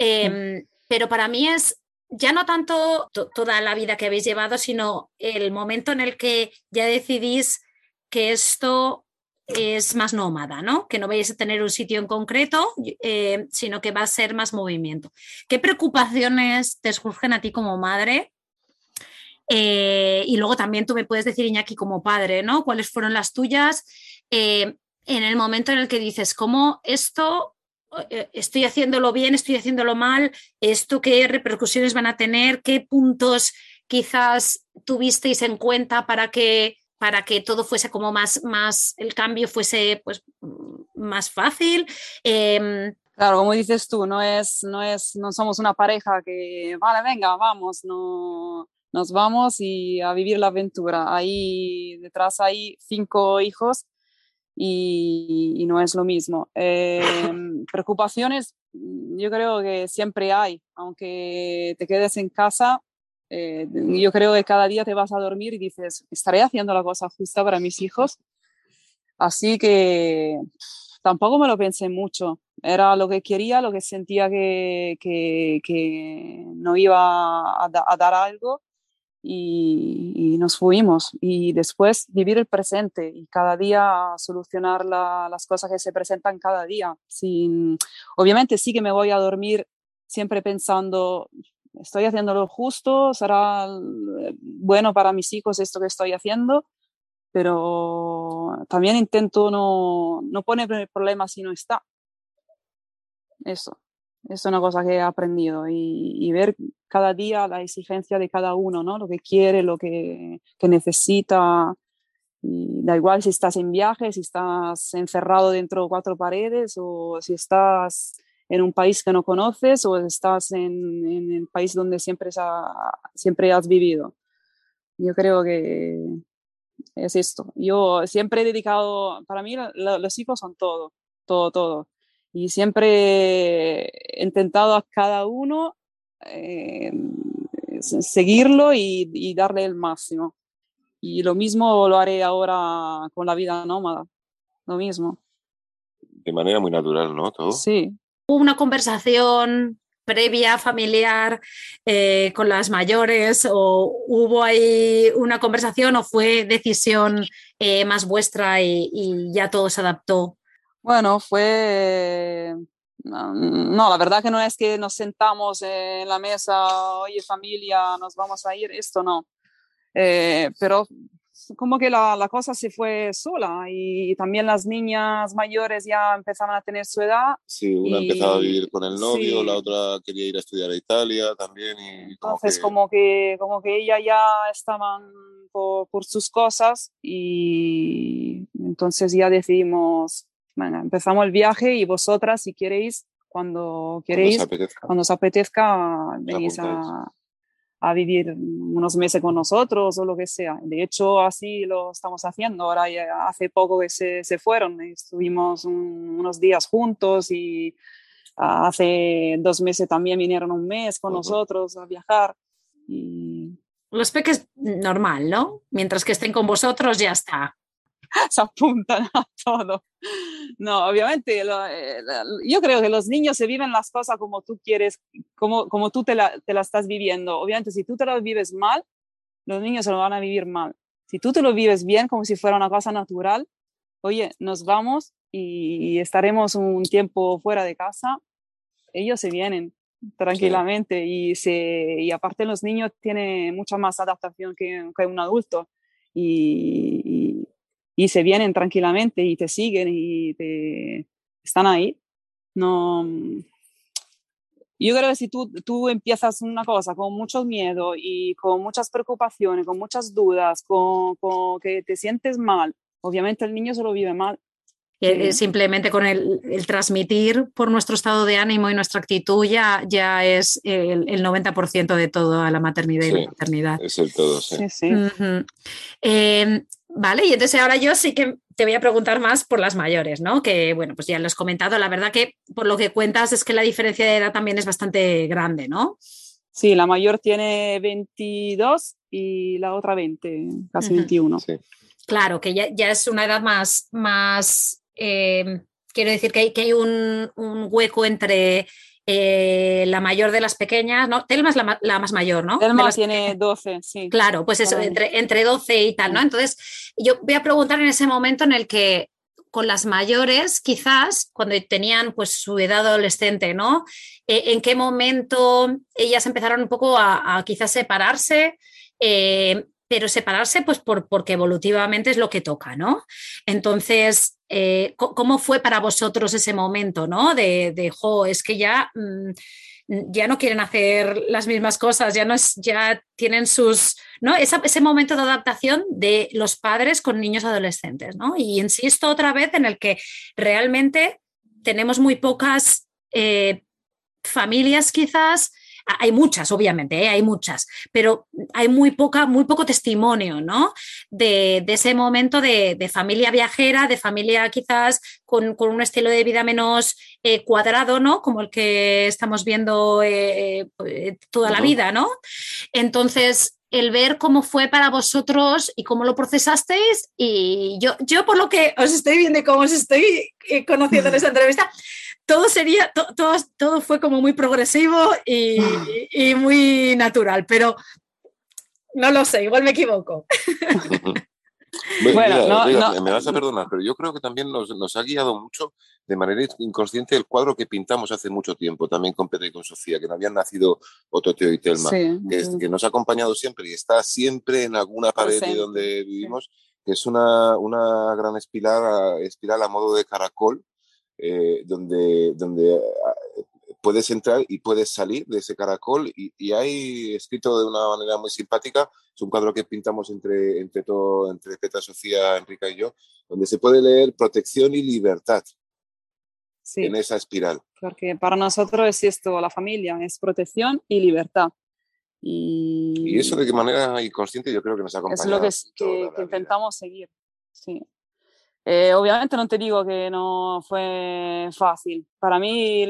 S1: Eh, pero para mí es ya no tanto toda la vida que habéis llevado, sino el momento en el que ya decidís que esto es más nómada, ¿no? Que no vais a tener un sitio en concreto, eh, sino que va a ser más movimiento. ¿Qué preocupaciones te surgen a ti como madre? Eh, y luego también tú me puedes decir, Iñaki, como padre, ¿no? ¿Cuáles fueron las tuyas? Eh, en el momento en el que dices, ¿cómo esto estoy haciéndolo bien, estoy haciéndolo mal? ¿Esto qué repercusiones van a tener? ¿Qué puntos quizás tuvisteis en cuenta para que para que todo fuese como más, más el cambio fuese pues más fácil. Em,
S3: claro, como dices tú, no es, no es, no somos una pareja que, vale, venga, vamos, no, nos vamos y a vivir la aventura. Ahí detrás hay cinco hijos y, no es lo mismo. Em, preocupaciones, yo creo que siempre hay, aunque te quedes en casa, eh, yo creo que cada día te vas a dormir y dices, ¿estaré haciendo la cosa justa para mis hijos? Así que tampoco me lo pensé mucho. Era lo que quería, lo que sentía que, que, que no iba a, a, dar algo y, y, nos fuimos. Y después vivir el presente y cada día solucionar la, las cosas que se presentan cada día. Sin, obviamente sí que me voy a dormir siempre pensando, estoy haciendo lo justo, será bueno para mis hijos esto que estoy haciendo, pero también intento no, no poner problemas si no está. Eso, es una cosa que he aprendido y, ver cada día la exigencia de cada uno, ¿no? Lo que quiere, lo que, que necesita. Y da igual si estás en viaje, si estás encerrado dentro de cuatro paredes o si estás en un país que no conoces o estás en, en el país donde siempre, siempre has vivido. Yo creo que es esto. Yo siempre he dedicado, para mí los hijos son todo, todo, todo. Y siempre he intentado a cada uno eh, seguirlo y, y, darle el máximo. Y lo mismo lo haré ahora con la vida nómada, lo mismo.
S2: De manera muy natural, ¿no? Todo.
S3: Sí,
S1: una conversación previa familiar eh, con las mayores o hubo ahí una conversación o fue decisión eh, más vuestra y, ya todo se adaptó?
S3: Bueno, fue... No, la verdad que no es que nos sentamos en la mesa, oye familia, nos vamos a ir, esto no. Eh, pero como que la, la, cosa se fue sola y también las niñas mayores ya empezaban a tener su edad.
S2: Sí, una empezaba a vivir con el novio, la otra quería ir a estudiar a Italia también. Y
S3: Entonces como que, como que ella ya estaban por, por, sus cosas y entonces ya decidimos, bueno, empezamos el viaje y vosotras si queréis, cuando queréis, cuando os apetezca, cuando os apetezca venís a a vivir unos meses con nosotros o lo que sea. De hecho, así lo estamos haciendo. Ahora hace poco que se, se fueron, estuvimos unos días juntos y hace dos meses también vinieron un mes con nosotros a viajar. Y...
S1: Los peques normal, ¿no? Mientras que estén con vosotros ya está.
S3: se apuntan a todo. No, obviamente, eh, yo creo que los niños se viven las cosas como tú quieres, como, como tú te la, te la estás viviendo. Obviamente, si tú te lo vives mal, los niños se lo van a vivir mal. Si tú te lo vives bien, como si fuera una cosa natural, oye, nos vamos y estaremos un tiempo fuera de casa, ellos se vienen tranquilamente y, se, y aparte los niños tienen mucha más adaptación que, que un adulto y, y se vienen tranquilamente y te siguen y te están ahí. No, yo creo que si tú, tú empiezas una cosa con mucho miedo y con muchas preocupaciones, con muchas dudas, con, con que te sientes mal, obviamente el niño se lo vive mal.
S1: Eh, simplemente con el, el, transmitir por nuestro estado de ánimo y nuestra actitud ya, ya es el, el 90% de todo a la maternidad
S2: sí,
S1: y la paternidad.
S2: Es el todo, sí.
S3: Sí, sí.
S1: Uh -huh. eh, Vale, y entonces ahora yo sí que te voy a preguntar más por las mayores, ¿no? Que bueno, pues ya lo has comentado, la verdad que por lo que cuentas es que la diferencia de edad también es bastante grande, ¿no?
S3: Sí, la mayor tiene 22 y la otra 20, casi uh -huh. 21.
S2: Sí.
S1: Claro, que ya, ya, es una edad más, más eh, quiero decir que hay, que hay un, un hueco entre eh, la mayor de las pequeñas, ¿no? Telma es la, la más mayor, ¿no?
S3: Telma
S1: las...
S3: tiene 12, sí.
S1: Claro, pues eso, entre, entre 12 y tal, ¿no? Entonces, yo voy a preguntar en ese momento en el que con las mayores, quizás, cuando tenían pues su edad adolescente, ¿no? Eh, ¿En qué momento ellas empezaron un poco a, a quizás separarse? Eh, pero separarse pues por, porque evolutivamente es lo que toca, ¿no? Entonces, eh, ¿cómo fue para vosotros ese momento, ¿no? De, de jo, es que ya... Mm, ya no quieren hacer las mismas cosas, ya no es, ya tienen sus, ¿no? ese momento de adaptación de los padres con niños adolescentes, ¿no? Y insisto otra vez en el que realmente tenemos muy pocas eh, familias quizás hay muchas, obviamente, ¿eh? hay muchas, pero hay muy, poca, muy poco testimonio, ¿no? De, ese momento de, familia viajera, de familia quizás con, un estilo de vida menos eh, cuadrado, ¿no? Como el que estamos viendo eh, toda la vida, ¿no? Entonces, el ver cómo fue para vosotros y cómo lo procesasteis. Y yo, yo por lo que os estoy viendo y cómo os estoy conociendo en esta entrevista, todo sería, todo, todo fue como muy progresivo y, muy natural, pero no lo sé, igual me equivoco.
S2: bueno, me vas a perdonar, pero yo creo que también nos, ha guiado mucho de manera inconsciente el cuadro que pintamos hace mucho tiempo, también con Pedro y con Sofía, que no habían nacido Ototeo y Telma, que, nos ha acompañado siempre y está siempre en alguna pared de donde vivimos, que es una, una gran espiral, espiral a modo de caracol, eh, donde, donde ah, puedes entrar y puedes salir de ese caracol y, hay escrito de una manera muy simpática, es un cuadro que pintamos entre, entre, todo, entre Petra, Sofía, Enrica y yo, donde se puede leer protección y libertad en esa espiral.
S3: Porque para nosotros es esto, la familia, es protección y libertad. Y,
S2: y eso de qué manera inconsciente yo creo que nos acompaña.
S3: Es lo que, que intentamos seguir, sí. Eh, obviamente no te digo que no fue fácil. Para mí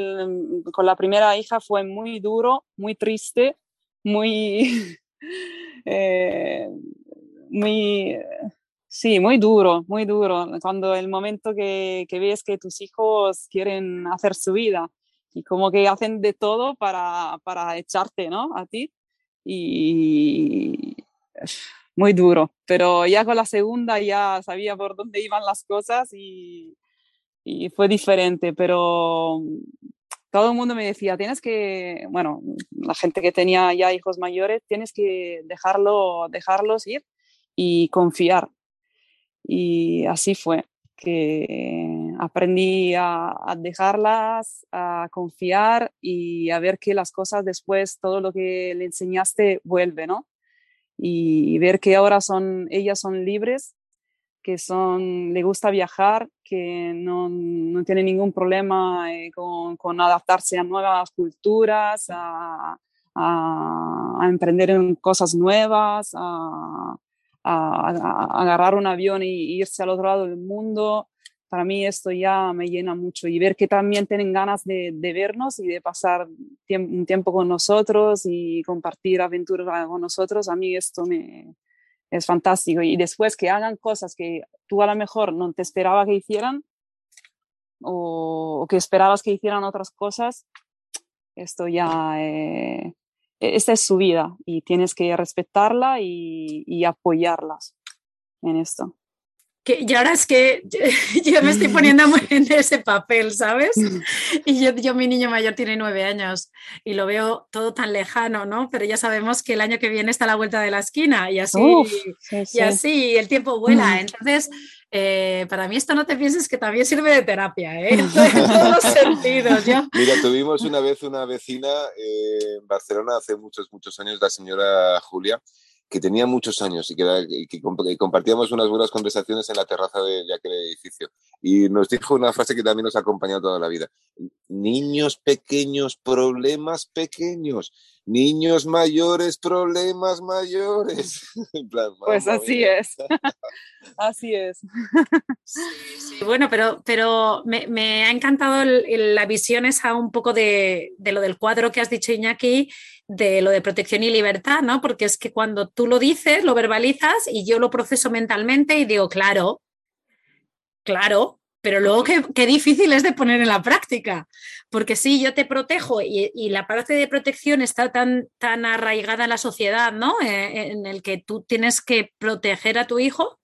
S3: con la primera hija fue muy duro, muy triste, muy, eh, muy, sí, muy duro, muy duro. Cuando el momento que, que, ves que tus hijos quieren hacer su vida y como que hacen de todo para, para echarte, ¿no? A ti. Y muy duro, pero ya con la segunda ya sabía por dónde iban las cosas y, y fue diferente, pero todo el mundo me decía, tienes que, bueno, la gente que tenía ya hijos mayores, tienes que dejarlo, dejarlos ir y confiar. Y así fue, que aprendí a, a, dejarlas, a confiar y a ver que las cosas después, todo lo que le enseñaste vuelve, ¿no? Y, ver que ahora son, ellas son libres, que son, le gusta viajar, que no, no tiene ningún problema eh, con, con, adaptarse a nuevas culturas, a, a, emprender en cosas nuevas, a, a, agarrar un avión e irse al otro lado del mundo para mí esto ya me llena mucho y ver que también tienen ganas de, vernos y de pasar un tiempo con nosotros y compartir aventuras con nosotros, a mí esto me, es fantástico. Y después que hagan cosas que tú a lo mejor no te esperaba que hicieran o, que esperabas que hicieran otras cosas, esto ya, eh, esta es su vida y tienes que respetarla y apoyarlas en esto
S1: y ahora es que yo, me estoy poniendo en ese papel, ¿sabes? Y yo, yo, mi niño mayor tiene nueve años y lo veo todo tan lejano, ¿no? Pero ya sabemos que el año que viene está a la vuelta de la esquina y así, y así el tiempo vuela. Mm. Entonces, eh, para mí esto no te pienses que también sirve de terapia, ¿eh? en todos los sentidos.
S2: Mira, tuvimos una vez una vecina eh, en Barcelona hace muchos, muchos años, la señora Julia, que tenía muchos años y que, compartíamos unas buenas conversaciones en la terraza de, aquel edificio. Y nos dijo una frase que también nos ha acompañado toda la vida. Niños pequeños, problemas pequeños. Niños mayores, problemas mayores.
S3: pues así es. así es.
S1: Bueno, pero, pero me, ha encantado la visión esa un poco de, de lo del cuadro que has dicho, Iñaki, de lo de protección y libertad, ¿no? Porque es que cuando tú lo dices, lo verbalizas y yo lo proceso mentalmente y digo, claro, claro, pero luego qué, difícil es de poner en la práctica, porque sí, yo te protejo y, la parte de protección está tan, tan arraigada en la sociedad, ¿no? Eh, en el que tú tienes que proteger a tu hijo,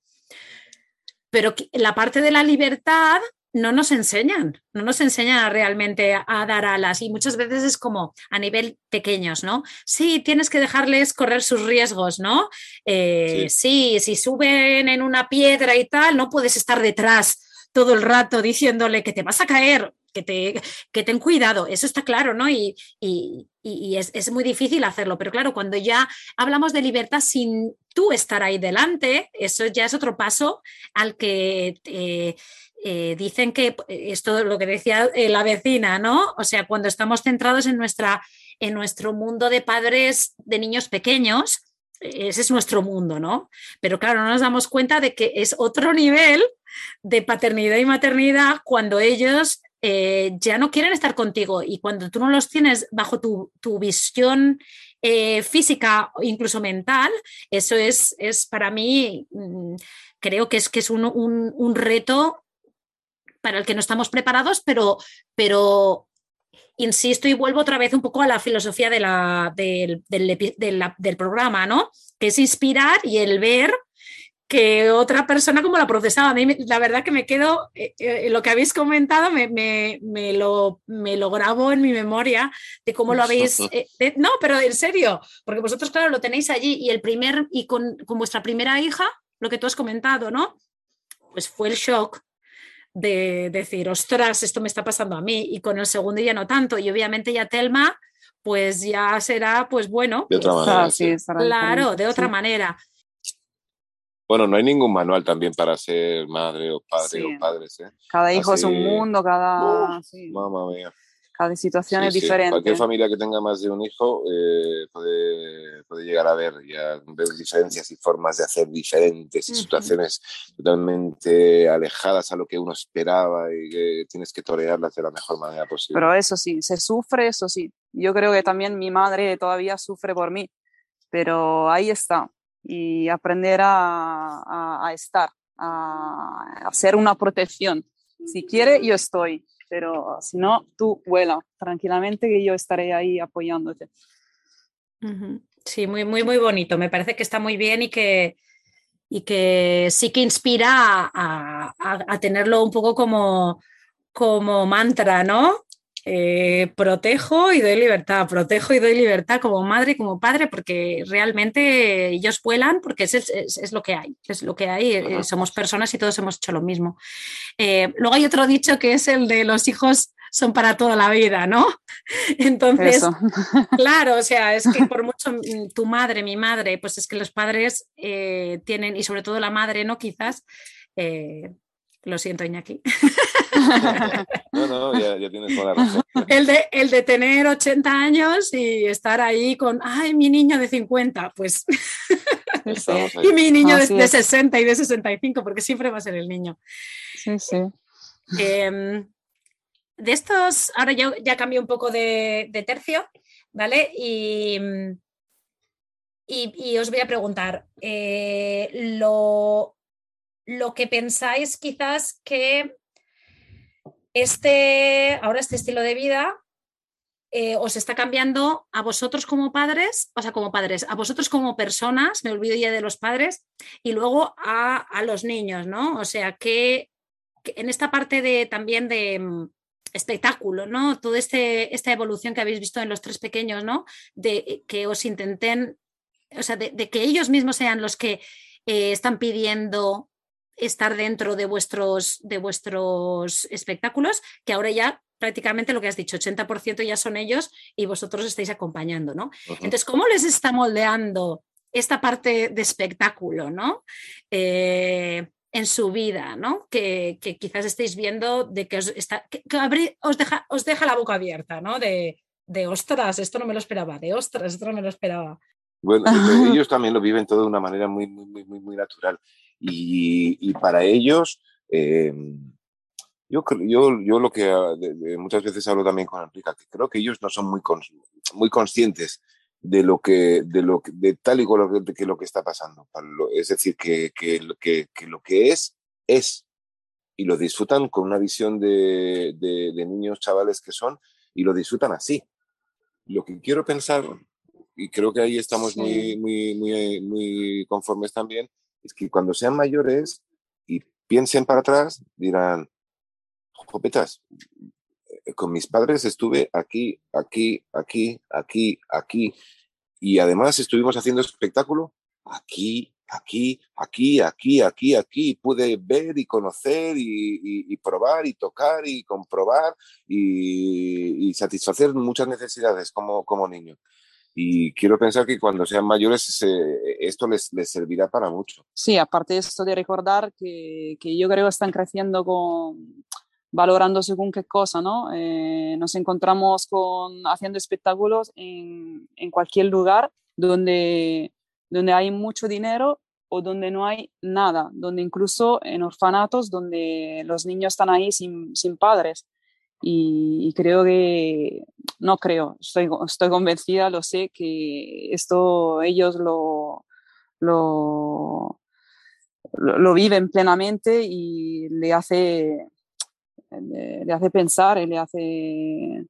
S1: pero la parte de la libertad no nos enseñan, no nos enseñan realmente a, dar alas y muchas veces es como a nivel pequeños, ¿no? Sí, tienes que dejarles correr sus riesgos, ¿no? Eh, sí. si suben en una piedra y tal, no puedes estar detrás todo el rato diciéndole que te vas a caer, que, te, que ten cuidado, eso está claro, ¿no? Y, es, muy difícil hacerlo, pero claro, cuando ya hablamos de libertad sin tú estar ahí delante, eso ya es otro paso al que... Eh, eh, dicen que esto lo que decía eh, la vecina, ¿no? O sea, cuando estamos centrados en, nuestra, en nuestro mundo de padres de niños pequeños, ese es nuestro mundo, ¿no? Pero claro, no nos damos cuenta de que es otro nivel de paternidad y maternidad cuando ellos ya no quieren estar contigo y cuando tú no los tienes bajo tu, visión física o incluso mental, eso es, es para mí, mm, creo que es, que es un, un reto para el que no estamos preparados, pero, pero insisto y vuelvo otra vez un poco a la filosofía de la, del, del, programa, ¿no? Que es inspirar y el ver que otra persona como la procesaba. A mí, la verdad que me quedo, eh, eh, lo que habéis comentado, me, me, me, lo, me lo grabo en mi memoria de cómo lo habéis... Eh, no, pero en serio, porque vosotros, claro, lo tenéis allí y el primer, y con, con vuestra primera hija, lo que tú has comentado, ¿no? Pues fue el shock de decir, ostras, esto me está pasando a mí, y con el segundo ya no tanto, y obviamente ya Telma, pues ya será, pues bueno,
S2: de otra manera,
S1: ah, claro, de otra manera.
S2: Bueno, no hay ningún manual también para ser madre o padre o padres. ¿eh?
S3: Cada hijo es un mundo, cada...
S2: Mamma mía
S3: cada situación es diferente.
S2: Cualquier familia que tenga más de un hijo eh, puede, puede, llegar a ver, ya ver diferencias y formas de hacer diferentes y situaciones totalmente alejadas a lo que uno esperaba y que tienes que torearlas de la mejor manera posible.
S3: Pero eso sí, se sufre, eso sí. Yo creo que también mi madre todavía sufre por mí, pero ahí está. Y aprender a, a, a estar, a hacer una protección. Si quiere, yo estoy pero si no, tú vuela tranquilamente que yo estaré ahí apoyándote.
S1: Sí, muy, muy, muy bonito. Me parece que está muy bien y que, y que sí que inspira a, a, tenerlo un poco como, como mantra, ¿no? Eh, protejo y doy libertad, protejo y doy libertad como madre y como padre, porque realmente ellos vuelan porque es, es, lo que hay, es lo que hay, eh, somos personas y todos hemos hecho lo mismo. Eh, luego hay otro dicho que es el de los hijos son para toda la vida, ¿no? Entonces, claro, o sea, es que por mucho mm, tu madre, mi madre, pues es que los padres tienen, y sobre todo la madre, ¿no? Quizás, lo siento, Iñaki.
S2: no, no, ya, tienes toda la razón.
S1: El de, el de tener 80 años y estar ahí con, ay, mi niño de 50, pues. y mi niño de, 60 y de 65, porque siempre va a ser el niño.
S3: Sí, sí.
S1: Em, de estos, ahora ya, ya cambio un poco de, tercio, ¿vale? Y, y, os voy a preguntar, eh, lo, lo que pensáis quizás que este, ahora este estilo de vida eh, os está cambiando a vosotros como padres, o sea, como padres, a vosotros como personas, me olvido ya de los padres, y luego a, los niños, ¿no? O sea, que, en esta parte de también de mm, espectáculo, ¿no? Toda este, esta evolución que habéis visto en los tres pequeños, ¿no? De que os intenten, o sea, de, que ellos mismos sean los que eh, están pidiendo estar dentro de vuestros, de vuestros espectáculos, que ahora ya prácticamente lo que has dicho, 80% ya son ellos y vosotros estáis acompañando, ¿no? Entonces, ¿cómo les está moldeando esta parte de espectáculo, ¿no? Eh, en su vida, ¿no? Que, quizás estéis viendo de que os, está, que, os, deja, os deja la boca abierta, ¿no? De, de ostras, esto no me lo esperaba, de ostras, esto no me lo esperaba.
S2: Bueno, ellos también lo viven todo de una manera muy, muy, muy, muy natural. Y, para ellos, eh, yo, yo, yo lo que ah, muchas veces hablo también con Enrique, que creo que ellos no son muy, muy conscientes de lo que, de lo de tal y cual lo que, lo que está pasando. Es decir, que, que, que, lo que es, es. Y lo disfrutan con una visión de, de, de niños, chavales que son, y lo disfrutan así. Lo que quiero pensar, y creo que ahí estamos muy, muy, muy, muy conformes también, es que cuando sean mayores y piensen para atrás, dirán, Jopetas, eh, con mis padres estuve aquí, aquí, aquí, aquí, aquí, y además estuvimos haciendo espectáculo aquí, aquí, aquí, aquí, aquí, aquí. Pude ver y conocer y, probar y tocar y comprobar y, satisfacer muchas necesidades como, como niño. Y quiero pensar que cuando sean mayores esto les, les, servirá para mucho.
S3: Sí, aparte de esto de recordar que, que yo creo que están creciendo con valorando según qué cosa, ¿no? Eh, nos encontramos con haciendo espectáculos en, en cualquier lugar donde donde hay mucho dinero o donde no hay nada, donde incluso en orfanatos donde los niños están ahí sin, sin padres. Y, creo que, no creo, estoy, estoy convencida, lo sé, que esto ellos lo, lo, lo, viven plenamente y le hace, le hace pensar, le hace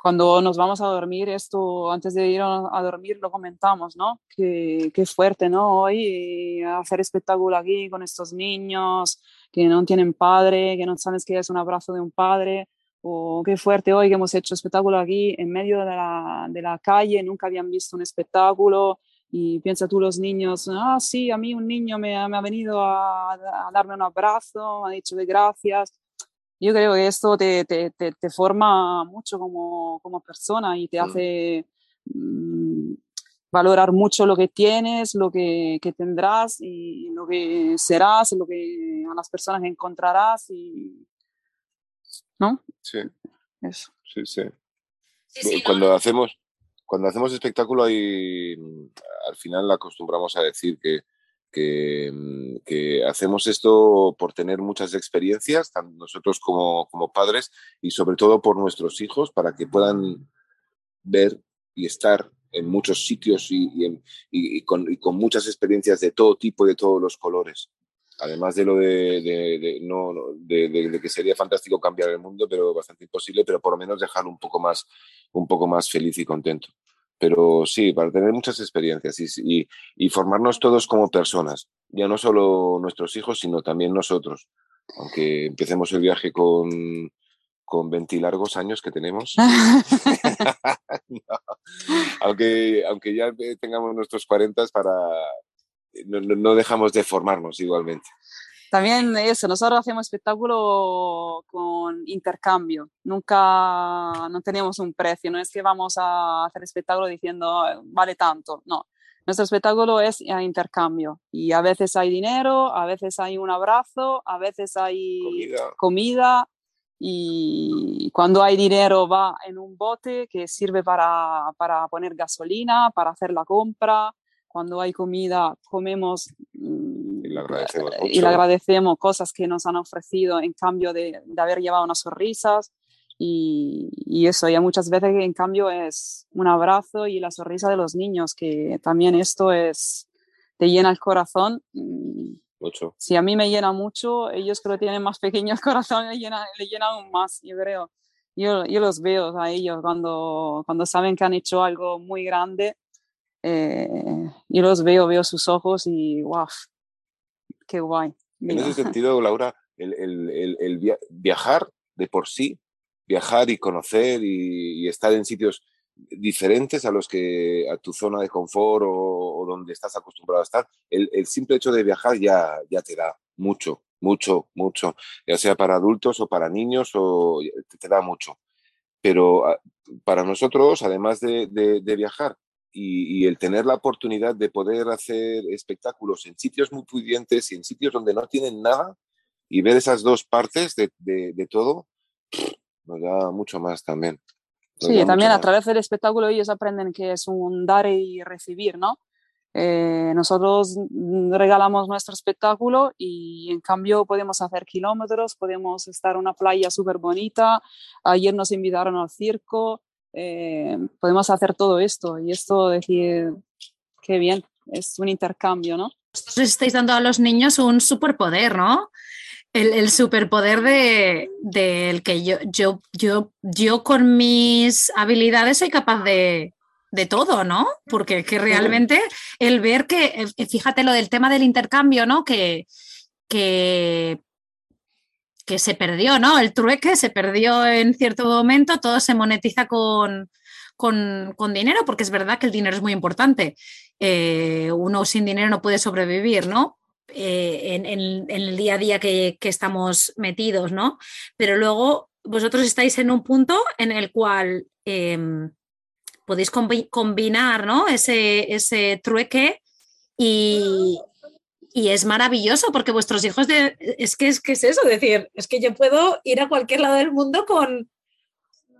S3: cuando nos vamos a dormir, esto antes de ir a dormir lo comentamos, ¿no? Qué, qué fuerte, ¿no? Hoy hacer espectáculo aquí con estos niños que no tienen padre, que no sabes qué es un abrazo de un padre, o qué fuerte hoy que hemos hecho espectáculo aquí en medio de la, de la calle, nunca habían visto un espectáculo, y piensa tú los niños, ah, sí, a mí un niño me, me ha venido a, a, darme un abrazo, me ha dicho de gracias, yo creo que esto te, te, te, forma mucho como, como, persona y te mm. hace mm, valorar mucho lo que tienes, lo que, que, tendrás y lo que serás, lo que a las personas que encontrarás y ¿no?
S2: Sí. Eso. Sí, sí. cuando hacemos cuando hacemos espectáculo y al final acostumbramos a decir que Mm, que, hacemos esto por tener muchas experiencias, tanto nosotros como, como padres y sobre todo por nuestros hijos, para que puedan ver y estar en muchos sitios y, y, con, y, con, muchas experiencias de todo tipo y de todos los colores. Además de lo de, de, no, de, de, que sería fantástico cambiar el mundo, pero bastante imposible, pero por lo menos dejarlo un poco más, un poco más feliz y contento. Pero sí, para tener muchas experiencias y, y, formarnos todos como personas, ya no solo nuestros hijos, sino también nosotros. Aunque empecemos el viaje con, con 20 largos años que tenemos. aunque, aunque ya tengamos nuestros 40 para no, no, dejamos de formarnos igualmente.
S3: También eso, nosotros hacemos espectáculo con intercambio, nunca, no tenemos un precio, no es que vamos a hacer espectáculo diciendo vale tanto, no. Nuestro espectáculo es a intercambio y a veces hay dinero, a veces hay un abrazo, a veces hay comida, comida y cuando hay dinero va en un bote que sirve para, para poner gasolina, para hacer la compra, cuando hay comida comemos
S2: y le, agradecemos
S3: y le agradecemos cosas que nos han ofrecido en cambio de, de haber llevado unas sonrisas. Y, y, eso ya muchas veces en cambio es un abrazo y la sonrisa de los niños que también esto es te llena el corazón
S2: mm, mucho.
S3: si a mí me llena mucho ellos creo que tienen más pequeño el corazón le llena, le llena aún más yo creo yo, yo los veo a ellos cuando, cuando saben que han hecho algo muy grande eh, y los veo, veo sus ojos y wow, qué guay.
S2: En ese sentido, Laura, el, el, el, viajar de por sí, viajar y conocer y, estar en sitios diferentes a los que a tu zona de confort o, donde estás acostumbrado a estar, el, simple hecho de viajar ya, ya te da mucho, mucho, mucho, ya sea para adultos o para niños, o te, da mucho. Pero ah, para nosotros, además de, de viajar, y, el tener la oportunidad de poder hacer espectáculos en sitios muy pudientes y en sitios donde no tienen nada y ver esas dos partes de, de, todo, nos da mucho más también.
S3: Sí, también a través del espectáculo ellos aprenden que es un dar y recibir, ¿no? Eh, nosotros regalamos nuestro espectáculo y en cambio podemos hacer kilómetros, podemos estar en una playa súper bonita. Ayer nos invitaron al circo, eh, podemos hacer todo esto y esto decir, qué bien, es un intercambio, ¿no?
S1: Les estáis dando a los niños un superpoder, ¿no? El, el superpoder de, del que yo, yo, yo, yo con mis habilidades soy capaz de, de todo, ¿no? Porque que realmente el ver que, eh, fíjate lo del tema del intercambio, ¿no? Que, que que se perdió, ¿no? El trueque se perdió en cierto momento, todo se monetiza con, con, dinero, porque es verdad que el dinero es muy importante. Eh, uno sin dinero no puede sobrevivir, ¿no? Eh, en, el día a día que, estamos metidos, ¿no? Pero luego vosotros estáis en un punto en el cual em, podéis combinar, ¿no? Ese, ese trueque y, y es maravilloso porque vuestros hijos de, es que es que es eso, decir, es que yo puedo ir a cualquier lado del mundo con,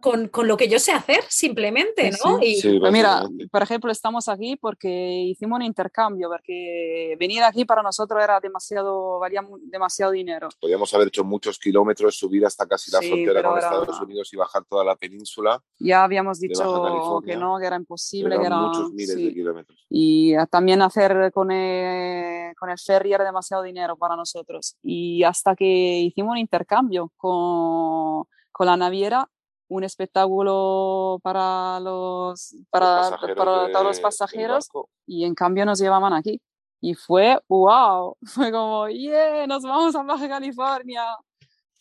S1: con, con, lo que yo sé hacer simplemente, ¿no?
S3: y, pues mira, por ejemplo, estamos aquí porque hicimos un intercambio, porque venir aquí para nosotros era demasiado, valía demasiado dinero.
S2: Podríamos haber hecho muchos kilómetros, subir hasta casi la frontera con Estados Unidos y bajar toda la península.
S3: Ya habíamos dicho que no, que era imposible. que
S2: muchos miles de kilómetros.
S3: Y también hacer con el, con el ferry era demasiado dinero para nosotros. Y hasta que hicimos un intercambio con, con la naviera, un espectáculo para los para, para todos los pasajeros y en cambio nos llevaban aquí. Y fue wow fue como yeah nos vamos a Baja California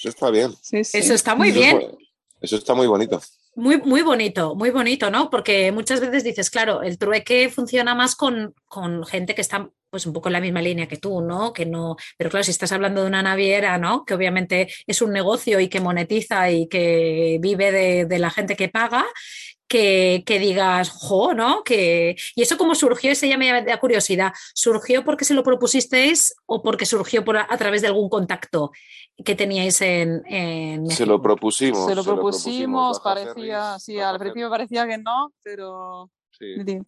S2: eso está bien.
S1: Eso está muy bien.
S2: eso está muy bonito.
S1: Muy, muy bonito, muy bonito, ¿no? Porque muchas veces dices, claro, el trueque funciona más con, con gente que está pues un poco en la misma línea que tú, ¿no? Que no, pero claro, si estás hablando de una naviera, ¿no? Que obviamente es un negocio y que monetiza y que vive de, de la gente que paga, que, que, digas, jo, ¿no? Que, y eso cómo surgió, ese ya me da curiosidad. ¿Surgió porque se lo propusisteis o porque surgió por a, través de algún contacto que teníais en, en
S2: Se lo propusimos.
S3: Se lo propusimos, parecía, sí, al principio parecía que no, pero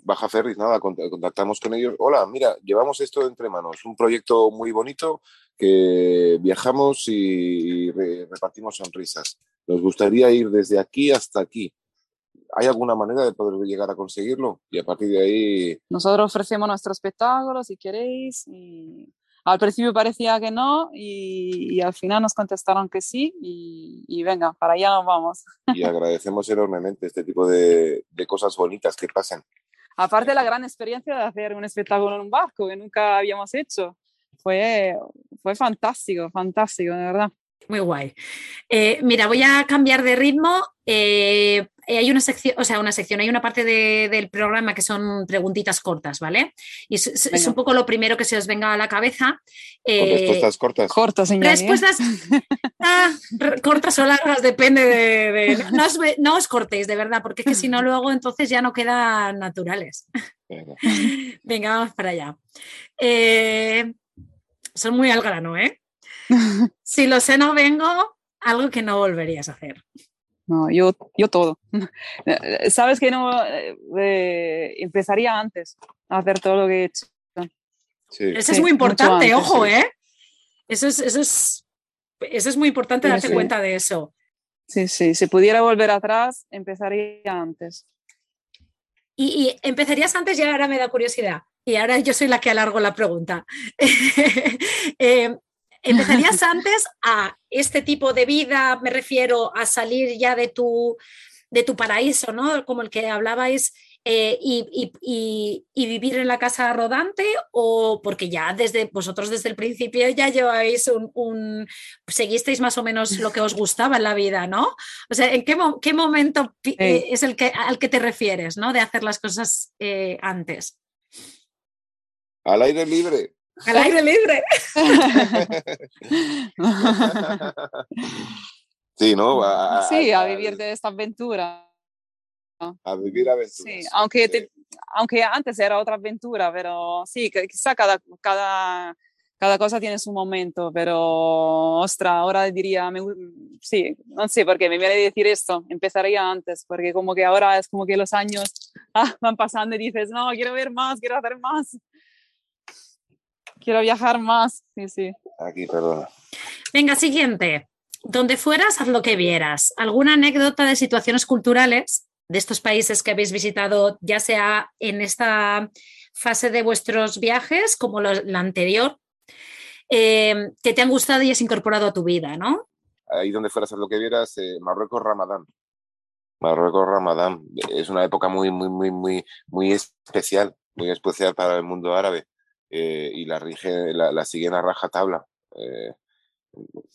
S2: Baja Ferris, nada, contactamos con ellos. Hola, mira, llevamos esto entre manos, un proyecto muy bonito que viajamos y repartimos sonrisas. Nos gustaría ir desde aquí hasta aquí. ¿Hay alguna manera de poder llegar a conseguirlo? Y a partir de ahí...
S3: Nosotros ofrecemos nuestro espectáculo si queréis y al principio parecía que no y, al final nos contestaron que sí y, venga, para allá nos vamos.
S2: Y agradecemos enormemente este tipo de, cosas bonitas que pasan.
S3: Aparte la gran experiencia de hacer un espectáculo en un barco que nunca habíamos hecho. Fue, fue fantástico, fantástico, de verdad.
S1: Muy guay. Eh, mira, voy a cambiar de ritmo. Eh, eh, hay una sección, o sea, una sección, hay una parte del programa que son preguntitas cortas, ¿vale? Y es, un poco lo primero que se os venga a la cabeza.
S2: respuestas cortas.
S3: Cortas,
S1: Respuestas ah, cortas o largas, depende de. no, os, cortéis, de verdad, porque es que si no, luego entonces ya no quedan naturales. Venga, vamos para allá. son muy al grano, ¿eh? si lo sé, no vengo, algo que no volverías a hacer.
S3: No, yo, yo todo. Sabes que no eh, empezaría antes a hacer todo lo que he hecho.
S1: Eso es muy importante, ojo, ¿eh? Eso es, eso es, eso es muy importante darte cuenta de eso.
S3: Sí, sí, si pudiera volver atrás, empezaría antes.
S1: Y, y, empezarías antes y ahora me da curiosidad. Y ahora yo soy la que alargo la pregunta. eh, ¿Empezarías antes a este tipo de vida? Me refiero a salir ya de tu, de tu paraíso, ¿no? Como el que hablabais, eh, y, vivir en la casa rodante o porque ya desde vosotros desde el principio ya lleváis un, seguisteis más o menos lo que os gustaba en la vida, ¿no? O sea, ¿en qué, qué momento eh, es el que, al que te refieres, ¿no? De hacer las cosas eh, antes.
S2: Al aire libre.
S1: Al aire libre.
S2: sí, ¿no?
S3: sí, a vivir de esta aventura.
S2: A vivir aventuras.
S3: Sí, aunque, aunque antes era otra aventura, pero sí, quizá cada, cada, cada cosa tiene su momento, pero ostra, ahora diría, sí, no sé por qué me viene a decir esto, empezaría antes, porque como que ahora es como que los años ah, van pasando y dices, no, quiero ver más, quiero hacer más. Quiero viajar más. Sí, sí.
S2: Aquí, perdona.
S1: Venga, siguiente. Donde fueras, haz lo que vieras. ¿Alguna anécdota de situaciones culturales de estos países que habéis visitado, ya sea en esta fase de vuestros viajes como la anterior, eh, que te han gustado y has incorporado a tu vida, ¿no?
S2: Ahí donde fueras, haz lo que vieras, eh, Marruecos, Ramadán. Marruecos, Ramadán. Es una época muy, muy, muy, muy, muy especial, muy especial para el mundo árabe. Eh, y la, rige, la, siguen a rajatabla. Eh,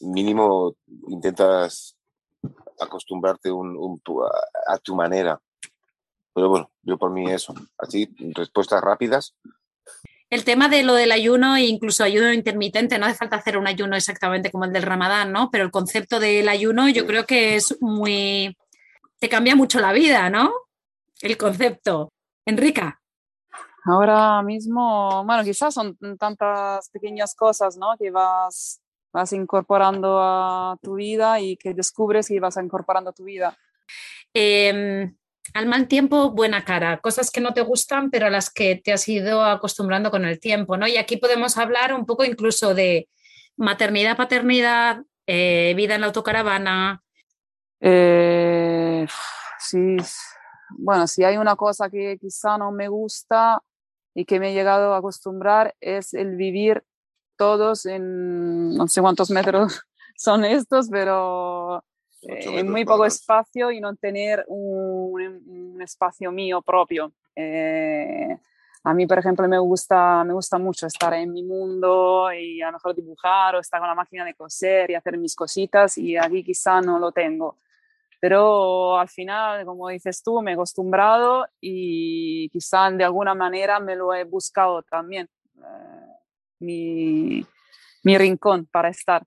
S2: mínimo intentas acostumbrarte un, a, tu manera. Pero bueno, yo por mí eso. Así, respuestas rápidas.
S1: El tema de lo del ayuno e incluso ayuno intermitente, no hace falta hacer un ayuno exactamente como el del ramadán, ¿no? Pero el concepto del ayuno yo creo que es muy... te cambia mucho la vida, ¿no? El concepto. Enrica.
S3: Ahora mismo, bueno, quizás son tantas pequeñas cosas, ¿no? Que vas vas incorporando a tu vida y que descubres y vas incorporando a tu vida.
S1: Em, al mal tiempo, buena cara, cosas que no te gustan, pero a las que te has ido acostumbrando con el tiempo, ¿no? Y aquí podemos hablar un poco incluso de maternidad, paternidad, eh, vida en la autocaravana.
S3: Eh, sí, bueno, si hay una cosa que quizá no me gusta y que me he llegado a acostumbrar es el vivir todos en no sé cuántos metros son estos, pero en muy poco espacio y no tener un, espacio mío propio. Eh, a mí, por ejemplo, me gusta, me gusta mucho estar en mi mundo y a lo mejor dibujar o estar con la máquina de coser y hacer mis cositas y aquí quizá no lo tengo. Pero al final, como dices tú, me he acostumbrado y quizá de alguna manera me lo he buscado también. Eh, mi, rincón para estar.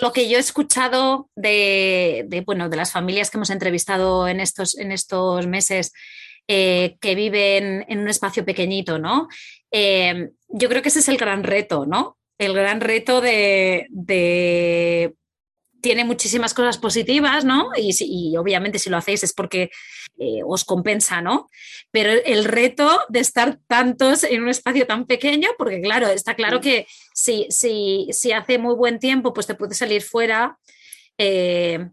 S1: Lo que yo he escuchado de, bueno, de las familias que hemos entrevistado en estos, en estos meses eh, que viven en un espacio pequeñito, ¿no? Eh, yo creo que ese es el gran reto, ¿no? El gran reto de, de tiene muchísimas cosas positivas, ¿no? Y, obviamente si lo hacéis es porque eh, os compensa, ¿no? Pero el reto de estar tantos en un espacio tan pequeño, porque claro, está claro que si, si, si hace muy buen tiempo, pues te puedes salir fuera, eh,